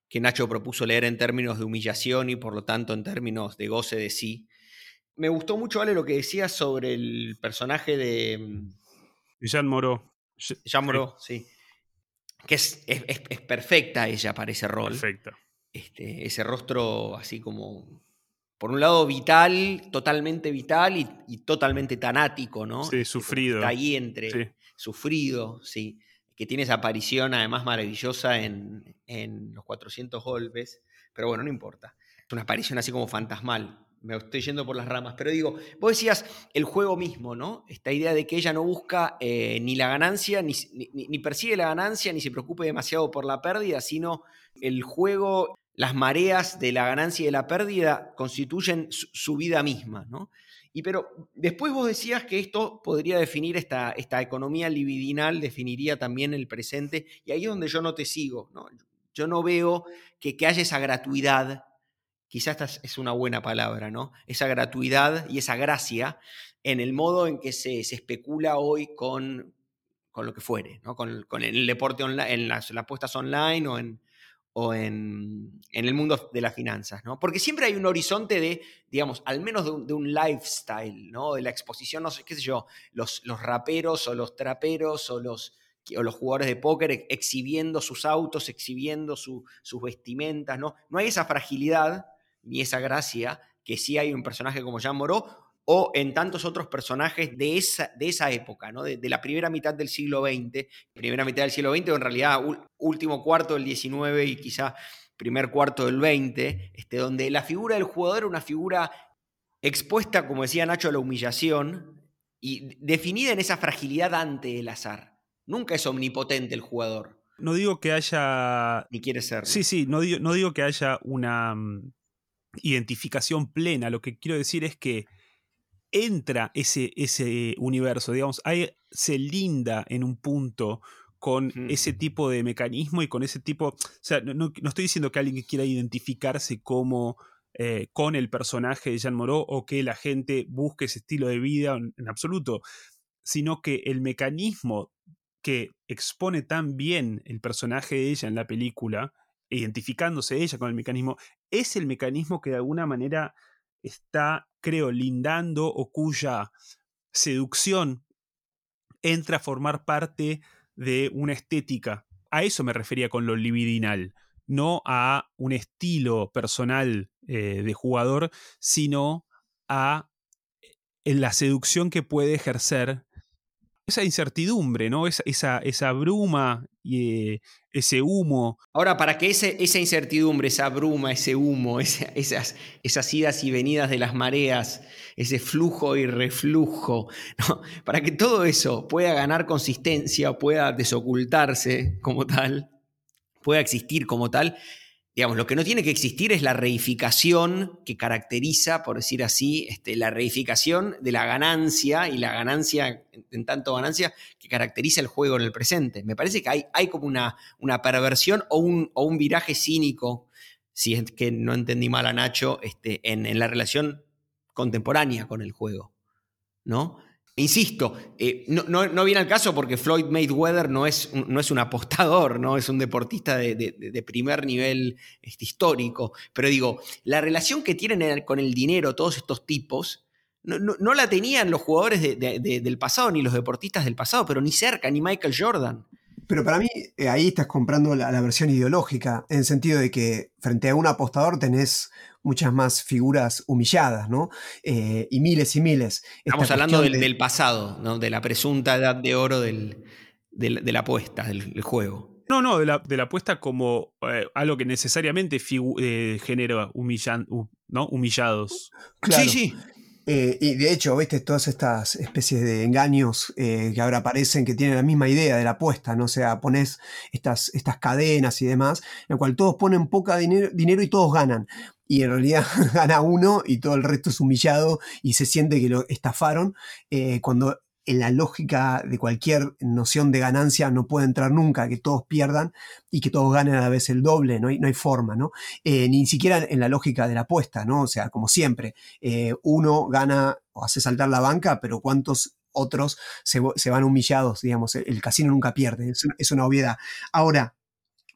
que Nacho propuso leer en términos de humillación y por lo tanto en términos de goce de sí. Me gustó mucho, Ale, lo que decías sobre el personaje de... Jean Moreau. Jean Moreau, sí. Que es, es, es, perfecta ella para ese rol. Perfecta. Este, ese rostro así como por un lado vital, totalmente vital y, y totalmente tanático, ¿no? Sí, sufrido. Está ahí entre sí. sufrido, sí. Que tiene esa aparición además maravillosa en, en, Los 400 Golpes, pero bueno, no importa. Es una aparición así como fantasmal. Me estoy yendo por las ramas, pero digo, vos decías el juego mismo, ¿no? Esta idea de que ella no busca eh, ni la ganancia, ni, ni, ni persigue la ganancia, ni se preocupe demasiado por la pérdida, sino el juego las mareas de la ganancia y de la pérdida constituyen su, vida misma, ¿no? Y pero después vos decías que esto podría definir esta, esta economía libidinal, definiría también el presente, y ahí es donde yo no te sigo, ¿no? Yo no veo que, que haya esa gratuidad, quizás esta es una buena palabra, ¿no? Esa gratuidad y esa gracia en el modo en que se, se especula hoy con, con, lo que fuere, ¿no? Con, con el deporte online, en las, las apuestas online o en, o en, en, el mundo de las finanzas, ¿no? Porque siempre hay un horizonte de, digamos, al menos de un, de un, lifestyle, ¿no? De la exposición, no sé, qué sé yo, los, los raperos o los traperos o los, o los jugadores de póker exhibiendo sus autos, exhibiendo su, sus vestimentas, ¿no? No hay esa fragilidad ni esa gracia que sí hay un personaje como Jean Moreau o en tantos otros personajes de esa, de esa época, ¿no? de, de, la primera mitad del siglo XX, primera mitad del siglo XX, o en realidad último cuarto del XIX y quizá primer cuarto del XX, este, donde la figura del jugador era una figura expuesta, como decía Nacho, a la humillación y definida en esa fragilidad ante el azar. Nunca es omnipotente el jugador. No digo que haya... Ni quiere ser. Sí, sí, no digo, no digo que haya una um, identificación plena. Lo que quiero decir es que entra ese, ese universo, digamos, se linda en un punto con mm. ese tipo de mecanismo y con ese tipo, o sea, no, no, no estoy diciendo que alguien que quiera identificarse como eh, con el personaje de Jean Moreau o que la gente busque ese estilo de vida en, en absoluto, sino que el mecanismo que expone tan bien el personaje de ella en la película, identificándose ella con el mecanismo, es el mecanismo que de alguna manera está, creo, lindando o cuya seducción entra a formar parte de una estética. A eso me refería con lo libidinal, no a un estilo personal eh, de jugador, sino a en la seducción que puede ejercer esa incertidumbre, ¿no? Esa, esa, bruma y eh, ese humo. Ahora, para que ese, esa incertidumbre, esa bruma, ese humo, esa, esas, esas idas y venidas de las mareas, ese flujo y reflujo, ¿no? para que todo eso pueda ganar consistencia, pueda desocultarse como tal, pueda existir como tal, digamos, lo que no tiene que existir es la reificación que caracteriza, por decir así, este, la reificación de la ganancia y la ganancia, en tanto ganancia, que caracteriza el juego en el presente. Me parece que hay, hay como una, una perversión o un, o un, viraje cínico si es que no entendí mal a Nacho, este, en, la relación contemporánea con el juego. ¿No? Insisto, eh, no, viene al caso porque Floyd Mayweather no es no es un apostador, ¿no? es un deportista de, primer nivel este, histórico. Pero digo, la relación que tienen con el dinero todos estos tipos no, la tenían los jugadores del pasado ni los deportistas del pasado, pero ni cerca, ni Michael Jordan. Pero para mí eh, ahí estás comprando la, versión ideológica, en el sentido de que frente a un apostador tenés muchas más figuras humilladas, ¿no? Eh, y miles y miles. Estamos hablando del, pasado, ¿no? De la presunta edad de oro de, la apuesta, del, juego. No, no, de la, apuesta como eh, algo que necesariamente genera ¿no? humillados. Sí, sí. Eh, y de hecho, viste, todas estas especies de engaños eh, que ahora aparecen que tienen la misma idea de la apuesta, ¿no? O sea, pones estas, estas cadenas y demás, en la cual todos ponen poca dinero, dinero y todos ganan. Y en realidad gana uno y todo el resto es humillado y se siente que lo estafaron, eh, cuando en la lógica de cualquier noción de ganancia no puede entrar nunca, que todos pierdan y que todos ganen a la vez el doble, no hay, no hay forma, ¿no? Eh, ni siquiera en la lógica de la apuesta, ¿no? O sea, como siempre, eh, uno gana o hace saltar la banca, pero ¿cuántos otros se, van humillados? Digamos, el, casino nunca pierde, es una obviedad. Ahora,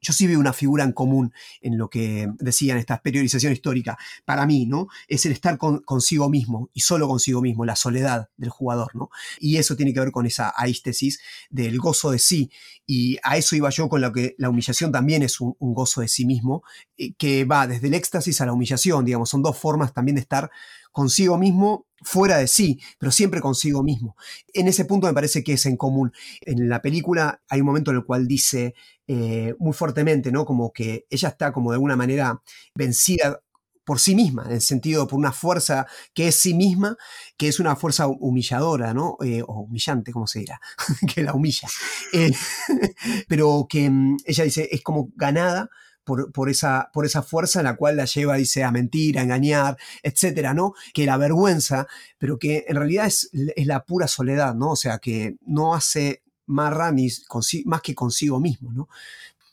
yo sí veo una figura en común en lo que decían esta periodización histórica. Para mí, ¿no? Es el estar consigo mismo y solo consigo mismo, la soledad del jugador, ¿no? Y eso tiene que ver con esa aístesis del gozo de sí. Y a eso iba yo con lo que la humillación también es un, gozo de sí mismo, eh, que va desde el éxtasis a la humillación, digamos. Son dos formas también de estar consigo mismo fuera de sí, pero siempre consigo mismo. En ese punto me parece que es en común. En la película hay un momento en el cual dice eh, muy fuertemente, ¿no? Como que ella está como de alguna manera vencida por sí misma, en el sentido por una fuerza que es sí misma, que es una fuerza humilladora, ¿no? Eh, o humillante, como se dirá, que la humilla. Eh, pero que mm, ella dice, es como ganada por, esa, por esa fuerza en la cual la lleva, dice, a mentir, a engañar, etcétera, ¿no? Que la vergüenza, pero que en realidad es, es la pura soledad, ¿no? O sea, que no hace más que consigo mismo, ¿no?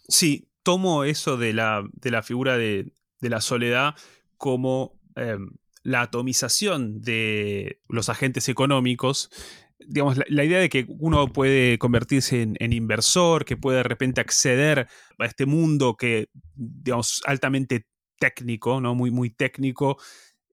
Sí, tomo eso de la, de la figura de, la soledad como em, la atomización de los agentes económicos. Digamos, la, idea de que uno puede convertirse en, inversor, que puede de repente acceder a este mundo que, digamos, altamente técnico, ¿no? Muy, muy técnico,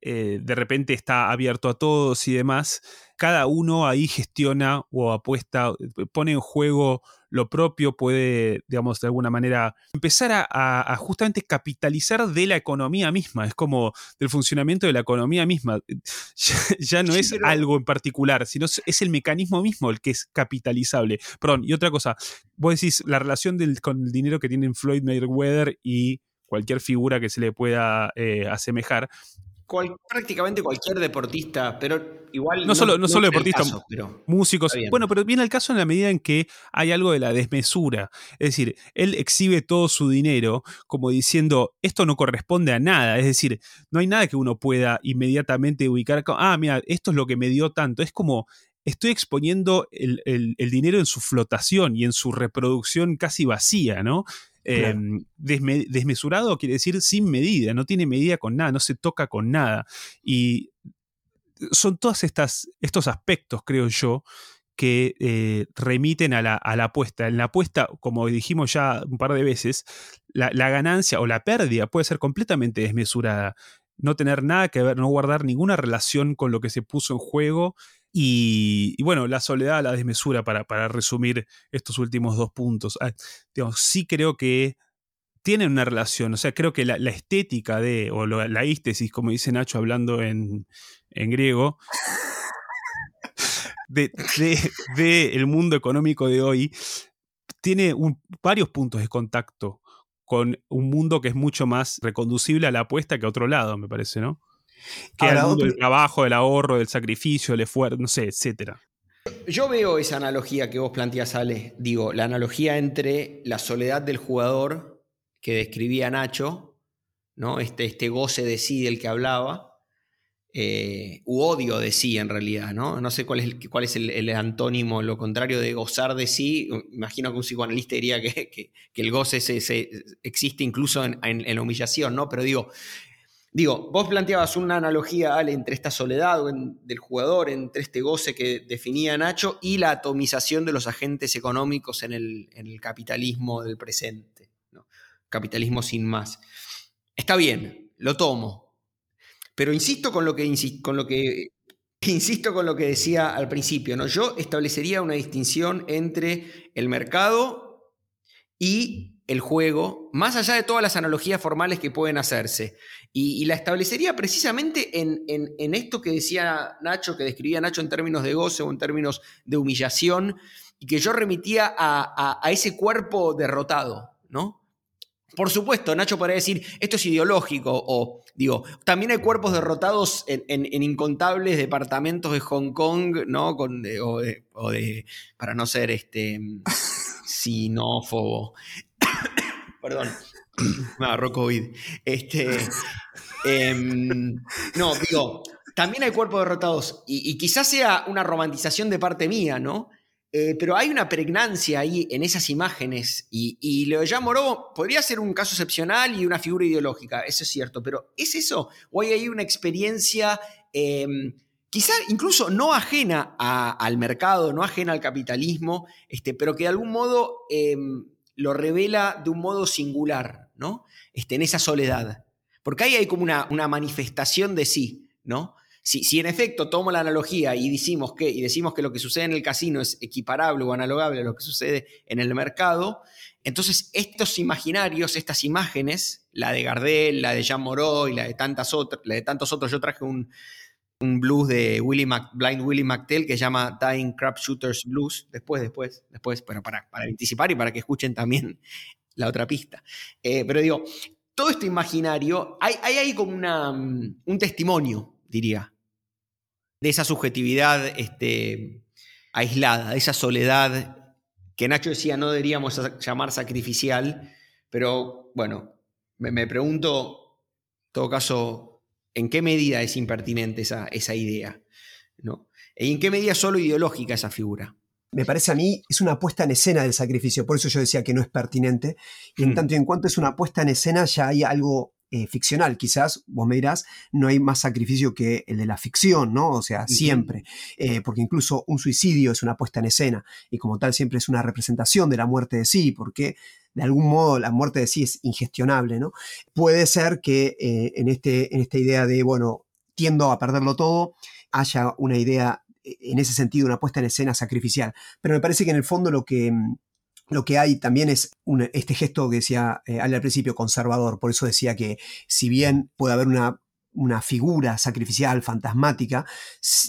eh, de repente está abierto a todos y demás, cada uno ahí gestiona o apuesta, eh, pone en juego lo propio, puede, digamos, de alguna manera empezar a, justamente capitalizar de la economía misma, es como del funcionamiento de la economía misma. Ya, no es algo en particular, sino es el mecanismo mismo el que es capitalizable. Perdón, y otra cosa, vos decís la relación del, con el dinero que tienen Floyd Mayweather y cualquier figura que se le pueda eh, asemejar prácticamente cualquier deportista, pero igual. No, solo, no, solo deportistas, pero músicos. Bueno, pero viene el caso en la medida en que hay algo de la desmesura. Es decir, él exhibe todo su dinero como diciendo, esto no corresponde a nada. Es decir, no hay nada que uno pueda inmediatamente ubicar. Ah, mira, esto es lo que me dio tanto. Es como estoy exponiendo el, el, dinero en su flotación y en su reproducción casi vacía, ¿no? Em, desmesurado quiere decir sin medida, no tiene medida con nada, no se toca con nada. Y son todos estos aspectos, creo yo, que eh, remiten a la, apuesta. En la apuesta, como dijimos ya un par de veces, la, ganancia o la pérdida puede ser completamente desmesurada. No tener nada que ver, no guardar ninguna relación con lo que se puso en juego y, bueno, la soledad, la desmesura, para, para resumir estos últimos dos puntos. Ah, sí creo que tienen una relación, o sea, creo que la, estética de, o la ístesis, como dice Nacho hablando en, griego, de, el mundo económico de hoy, tiene varios puntos de contacto con un mundo que es mucho más reconducible a la apuesta que a otro lado, me parece, ¿no? Que el mundo del trabajo, del ahorro, del sacrificio, del esfuerzo, no sé, etcétera. Yo veo esa analogía que vos planteas, Ale. Digo, la analogía entre la soledad del jugador que describía Nacho, ¿no? Este, este goce de sí del que hablaba, eh, u odio de sí en realidad, ¿no? No sé cuál es el, cuál es el, antónimo, lo contrario de gozar de sí. Imagino que un psicoanalista diría que, el goce existe incluso en, la humillación, ¿no? Pero digo, digo, vos planteabas una analogía, Ale, entre esta soledad del jugador, entre este goce que definía Nacho y la atomización de los agentes económicos en el, capitalismo del presente. Capitalismo sin más. Está bien, lo tomo, pero insisto con lo que, con lo que insisto con lo que decía al principio, ¿no? Yo establecería una distinción entre el mercado y el juego, más allá de todas las analogías formales que pueden hacerse. Y, la establecería precisamente en, esto que decía Nacho, que describía Nacho en términos de goce o en términos de humillación, y que yo remitía a, a ese cuerpo derrotado, ¿no? Por supuesto, Nacho podría decir, esto es ideológico, o digo, también hay cuerpos derrotados en, incontables departamentos de Hong Kong, ¿no? Con, o, de, para no ser este, sinófobo. Perdón, me agarró COVID. Este, em, no, digo, también hay cuerpos derrotados, y, y quizás sea una romantización de parte mía, ¿no? Eh, pero hay una pregnancia ahí en esas imágenes y, y Leo Jean Moreau podría ser un caso excepcional y una figura ideológica, eso es cierto, pero ¿es eso? ¿O hay ahí una experiencia em, quizá incluso no ajena al mercado, no ajena al capitalismo, este, pero que de algún modo em, lo revela de un modo singular, ¿no? Este, en esa soledad. Porque ahí hay como una, una manifestación de sí, ¿no? Si, en efecto tomo la analogía y decimos, que, y decimos que lo que sucede en el casino es equiparable o analogable a lo que sucede en el mercado, entonces estos imaginarios, estas imágenes, la de Gardel, la de Jean Moreau y la de, tantas otras, la de tantos otros, yo traje un, blues de Blind Willie McTell que se llama Dying Crap Shooters Blues, después, después, después, pero para, para anticipar y para que escuchen también la otra pista. Eh, pero digo, todo esto imaginario, hay, hay como una, un testimonio, diría, de esa subjetividad este, aislada, de esa soledad que Nacho decía no deberíamos llamar sacrificial, pero bueno, me, pregunto, en todo caso, ¿en qué medida es impertinente esa, esa idea? ¿no? ¿Y en qué medida solo ideológica esa figura? me parece a mí, es una puesta en escena del sacrificio, por eso yo decía que no es pertinente, y en hmm. tanto y en cuanto es una puesta en escena ya hay algo eh, ficcional. Quizás, vos me dirás, no hay más sacrificio que el de la ficción, ¿no? O sea, siempre. Eh, porque incluso un suicidio es una puesta en escena y como tal siempre es una representación de la muerte de sí, porque de algún modo la muerte de sí es ingestionable, ¿no? Puede ser que eh, en, este, en esta idea de, bueno, tiendo a perderlo todo, haya una idea en ese sentido, una puesta en escena sacrificial. Pero me parece que en el fondo lo que mm, lo que hay también es este gesto que decía eh, al principio, conservador. Por eso decía que si bien puede haber una, una figura sacrificial, fantasmática,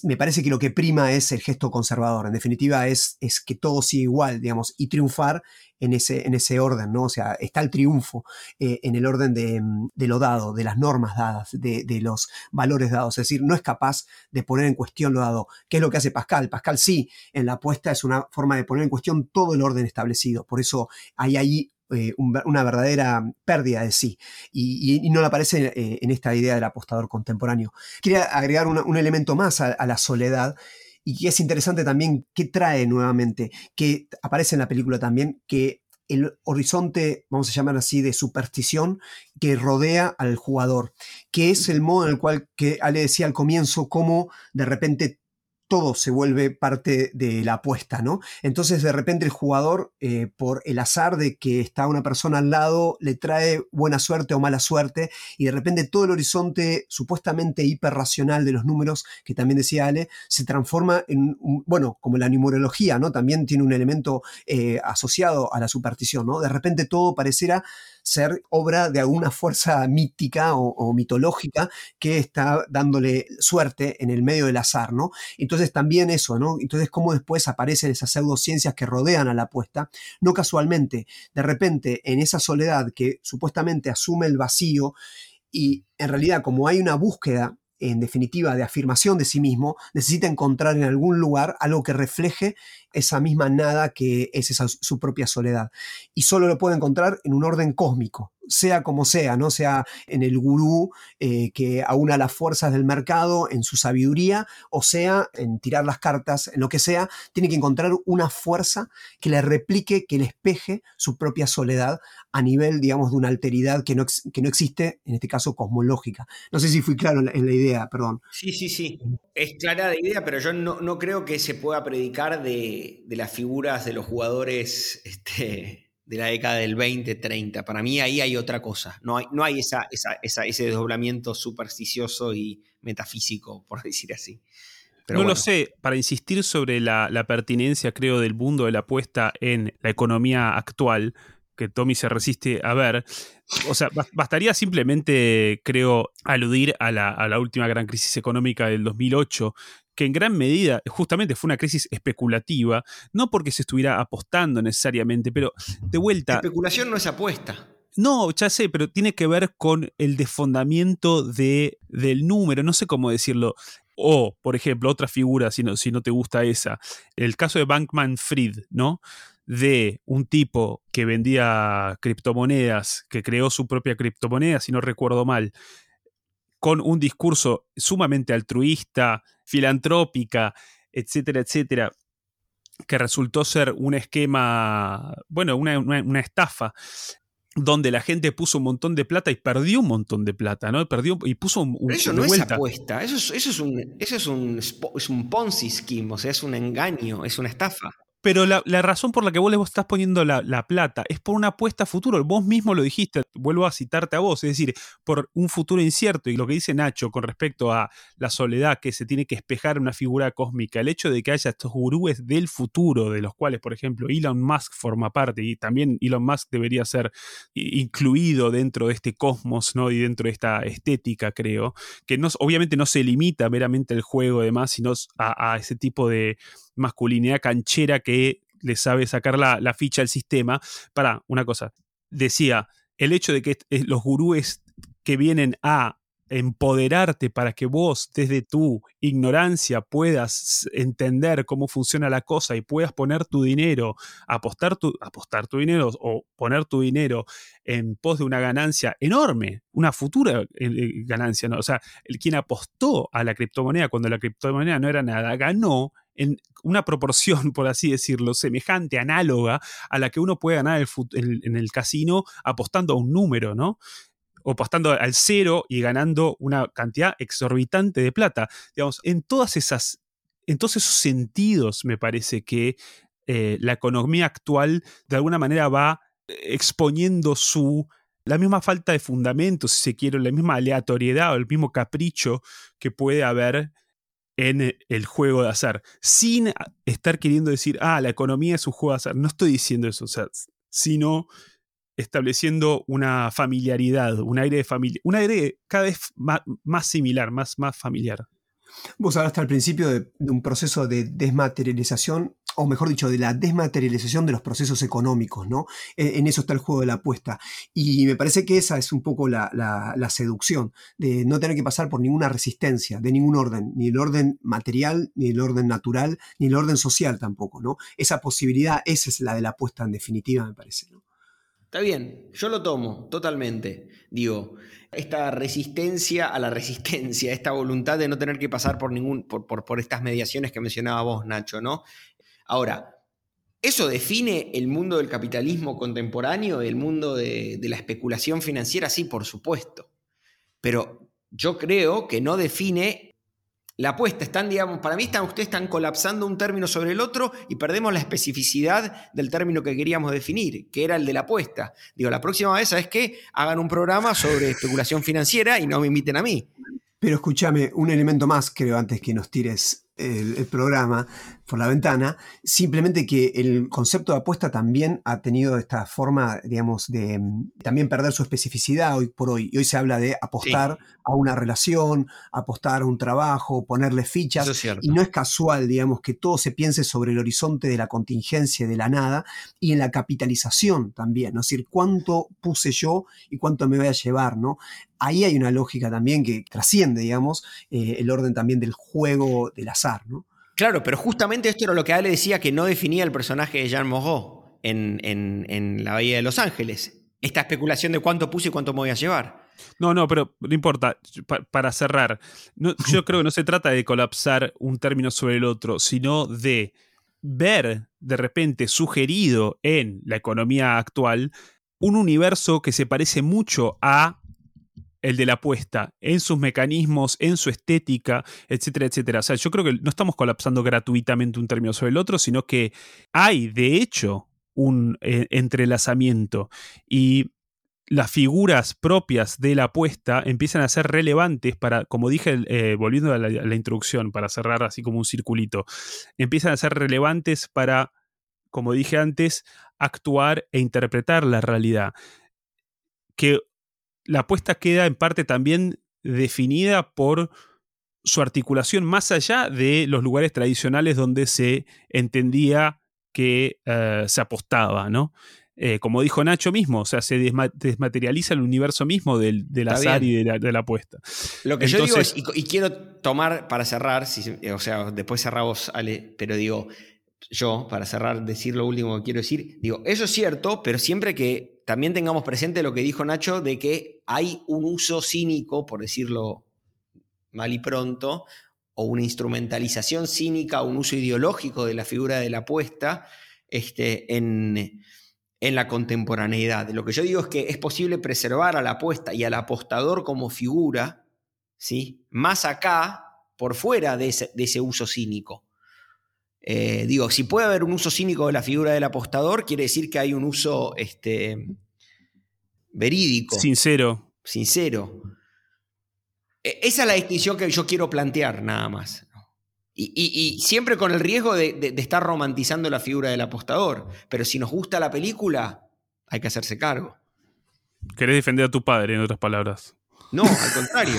me parece que lo que prima es el gesto conservador. En definitiva, es, es que todo siga igual, digamos, y triunfar en ese, en ese orden, ¿no? O sea, está el triunfo eh, en el orden mm, de, lo dado, de las normas dadas, de, los valores dados. Es decir, no es capaz de poner en cuestión lo dado. ¿Qué es lo que hace Pascal? Pascal sí, en la apuesta es una forma de poner en cuestión todo el orden establecido. Por eso hay ahí eh, una verdadera pérdida de sí. Y, no le aparece eh, en esta idea del apostador contemporáneo. Quería agregar un elemento más a la soledad y es interesante también que trae nuevamente, que aparece en la película también, que el horizonte, vamos a llamar así, de superstición que rodea al jugador, que es el modo en el cual que Ale decía al comienzo, cómo de repente todo se vuelve parte de la apuesta, ¿no? Entonces de repente el jugador, eh, por el azar de que está una persona al lado, le trae buena suerte o mala suerte, y de repente todo el horizonte supuestamente hiperracional de los números, que también decía Ale, se transforma en, bueno, como la numerología, ¿no? También tiene un elemento eh, asociado a la superstición, ¿no? De repente todo pareciera ser obra de alguna fuerza mítica o, mitológica que está dándole suerte en el medio del azar, ¿no? Entonces también eso, ¿no? Entonces cómo después aparecen esas pseudociencias que rodean a la apuesta, no casualmente, de repente en esa soledad que supuestamente asume el vacío y en realidad como hay una búsqueda en definitiva, de afirmación de sí mismo, necesita encontrar en algún lugar algo que refleje esa misma nada que es esa, su propia soledad. Y solo lo puede encontrar en un orden cósmico, sea como sea, ¿no? Sea en el gurú eh, que aúna las fuerzas del mercado, en su sabiduría, o sea en tirar las cartas, en lo que sea, tiene que encontrar una fuerza que le replique, que le espeje su propia soledad a nivel, digamos, de una alteridad que no, que no existe, en este caso cosmológica. No sé si fui claro en la, idea, perdón. Sí, sí, sí. Es clara la idea, pero yo no, creo que se pueda predicar de, de las figuras de los jugadores este, de la década del 20, 30. Para mí ahí hay otra cosa. No hay, no hay esa, ese desdoblamiento supersticioso y metafísico, por decir así. no lo sé, para insistir sobre la, pertinencia, creo, del mundo de la apuesta en la economía actual, que Tommy se resiste a ver. O sea, bastaría simplemente, creo, aludir a la, a la, última gran crisis económica del 2008, que en gran medida justamente fue una crisis especulativa, no porque se estuviera apostando necesariamente, pero de vuelta... Especulación no es apuesta. No, ya sé, pero tiene que ver con el desfondamiento de, del número, no sé cómo decirlo. O, por ejemplo, otra figura, si no, si no te gusta esa, el caso de Bankman Fried, ¿no? de un tipo que vendía criptomonedas, que creó su propia criptomoneda, si no recuerdo mal, con un discurso sumamente altruista, filantrópica, etcétera, etcétera, que resultó ser un esquema, bueno, una, estafa, donde la gente puso un montón de plata y perdió un montón de plata, ¿no? Perdió y puso un... eso no es apuesta, eso es, eso es, un, eso es un, es un Ponzi scheme, o sea, es un engaño, es una estafa. Pero la, razón por la que vos estás poniendo la, plata es por una apuesta a futuro. Vos mismo lo dijiste, vuelvo a citarte a vos, es decir, por un futuro incierto. Y lo que dice Nacho con respecto a la soledad que se tiene que espejar en una figura cósmica, el hecho de que haya estos gurúes del futuro, de los cuales, por ejemplo, Elon Musk forma parte, y también Elon Musk debería ser incluido dentro de este cosmos, ¿no? Y dentro de esta estética, creo, que no, obviamente no se limita meramente al juego, además, sino a ese tipo de masculinidad canchera que le sabe sacar la, ficha al sistema. Para, una cosa, decía, el hecho de que los gurúes que vienen a empoderarte para que vos desde tu ignorancia puedas entender cómo funciona la cosa y puedas poner tu dinero, apostar tu, apostar tu dinero o poner tu dinero en pos de una ganancia enorme, una futura eh, eh, ganancia, ¿no? O sea, el quien apostó a la criptomoneda cuando la criptomoneda no era nada, ganó en una proporción, por así decirlo, semejante, análoga a la que uno puede ganar en el casino apostando a un número, ¿no? O apostando al cero y ganando una cantidad exorbitante de plata. Digamos, en todas esas, en todos esos sentidos me parece que eh, la economía actual de alguna manera va exponiendo su la misma falta de fundamento, si se quiere, la misma aleatoriedad o el mismo capricho que puede haber en el juego de azar, sin estar queriendo decir, ah, la economía es un juego de azar. No estoy diciendo eso, o sino estableciendo una familiaridad, un aire de familia, un aire cada vez más, similar, más, más familiar. Vos hablaste al principio de, un proceso de desmaterialización, o mejor dicho, de la desmaterialización de los procesos económicos, ¿no? En, eso está el juego de la apuesta. Y me parece que esa es un poco la, seducción, de no tener que pasar por ninguna resistencia, de ningún orden, ni el orden material, ni el orden natural, ni el orden social tampoco, ¿no? Esa posibilidad, esa es la de la apuesta en definitiva, me parece, ¿no? Está bien, yo lo tomo totalmente. Digo, esta resistencia a la resistencia, esta voluntad de no tener que pasar por ningún, por, por, estas mediaciones que mencionaba vos, Nacho, ¿no? Ahora, ¿eso define el mundo del capitalismo contemporáneo, el mundo de, la especulación financiera? Sí, por supuesto. Pero yo creo que no define la apuesta. Están, digamos, para mí están, ustedes están colapsando un término sobre el otro y perdemos la especificidad del término que queríamos definir, que era el de la apuesta. Digo, la próxima vez, ¿sabes qué? Hagan un programa sobre especulación financiera y no me inviten a mí. Pero escúchame, un elemento más, creo, antes que nos tires el, programa por la ventana, simplemente que el concepto de apuesta también ha tenido esta forma, digamos, de mm, también perder su especificidad hoy por hoy. Y hoy se habla de apostar a una relación, apostar a un trabajo, ponerle fichas. y no es casual, digamos, que todo se piense sobre el horizonte de la contingencia, de la nada, y en la capitalización también, ¿no? Es decir, cuánto puse yo y cuánto me voy a llevar, ¿no? Ahí hay una lógica también que trasciende, digamos, eh, el orden también del juego del azar, ¿no? Claro, pero justamente esto era lo que Ale decía que no definía el personaje de Jean Moreau en, en, La Bahía de Los Ángeles. esta especulación de cuánto puse y cuánto me voy a llevar. No, no, pero no importa. para cerrar, yo creo que no se trata de colapsar un término sobre el otro, sino de ver de repente sugerido en la economía actual un universo que se parece mucho a el de la apuesta, en sus mecanismos, en su estética, etcétera, etcétera. O sea, yo creo que no estamos colapsando gratuitamente un término sobre el otro, sino que hay, de hecho, un eh, entrelazamiento y las figuras propias de la apuesta empiezan a ser relevantes para, como dije, eh, volviendo a la, introducción, para cerrar así como un circulito, empiezan a ser relevantes para, como dije antes, actuar e interpretar la realidad. Que la apuesta queda en parte también definida por su articulación más allá de los lugares tradicionales donde se entendía que eh, se apostaba, ¿no? Eh, como dijo Nacho mismo, o sea, se desmaterializa el universo mismo del, azar y de la, apuesta. Lo que yo digo es, y, quiero tomar para cerrar, o sea, después cerramos, Ale, pero digo, yo, para cerrar, decir lo último que quiero decir, digo, eso es cierto, pero siempre que también tengamos presente lo que dijo Nacho de que hay un uso cínico, por decirlo mal y pronto, o una instrumentalización cínica, un uso ideológico de la figura de la apuesta este, en, en la contemporaneidad. Lo que yo digo es que es posible preservar a la apuesta y al apostador como figura, ¿sí? más acá, por fuera de ese, uso cínico. Eh, digo, si puede haber un uso cínico de la figura del apostador, quiere decir que hay un uso este, verídico. Sincero. Sincero. E, esa es la distinción que yo quiero plantear, nada más. Y, siempre con el riesgo de, estar romantizando la figura del apostador. Pero si nos gusta la película, hay que hacerse cargo. ¿Querés defender a tu padre, en otras palabras? No, al contrario.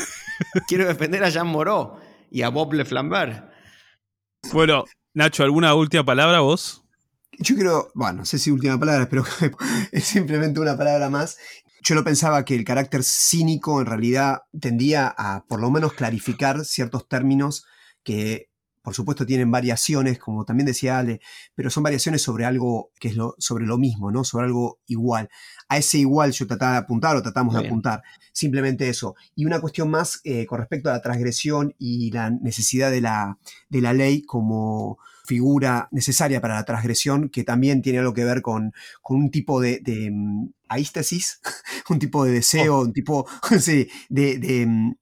Quiero defender a Jean Moreau y a Bob Leflambert. Bueno, Nacho, ¿alguna última palabra vos? Yo creo, bueno, no sé si última palabra, pero es simplemente una palabra más. Yo lo pensaba que el carácter cínico en realidad tendía a por lo menos clarificar ciertos términos que por supuesto tienen variaciones, como también decía Ale, pero son variaciones sobre algo que es lo, sobre lo mismo, ¿no? Sobre algo igual. A ese igual yo trataba de apuntar o tratamos de apuntar. Simplemente eso. Y una cuestión más eh, con respecto a la transgresión y la necesidad de la, de la ley como figura necesaria para la transgresión, que también tiene algo que ver con, con un tipo de, de mm, un tipo de deseo, oh. un tipo de, mm,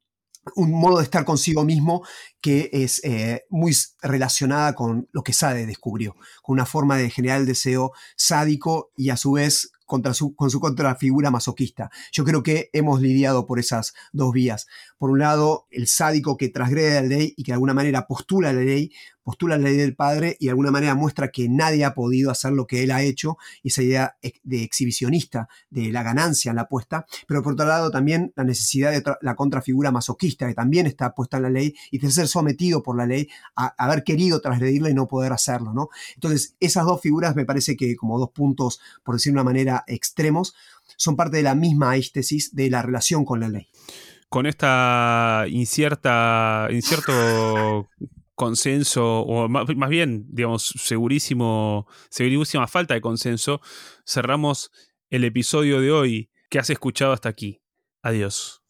un modo de estar consigo mismo que es eh, muy relacionada con lo que Sade descubrió, con una forma de generar el deseo sádico y a su vez contra su, con su contrafigura masoquista. Yo creo que hemos lidiado por esas dos vías. Por un lado, el sádico que transgrede la ley y que de alguna manera postula la ley, postula la ley del padre y de alguna manera muestra que nadie ha podido hacer lo que él ha hecho, esa idea de exhibicionista, de la ganancia en la apuesta, pero por otro lado también la necesidad de la contrafigura masoquista, que también está puesta en la ley y sometido por la ley a, haber querido transgredirla y no poder hacerlo, ¿no? Entonces, esas dos figuras me parece que como dos puntos, por decir de una manera, extremos, son parte de la misma éstesis de la relación con la ley. Con esta incierta, incierto consenso, o más, bien, digamos, segurísimo, segurísima falta de consenso, cerramos el episodio de hoy que has escuchado hasta aquí. Adiós.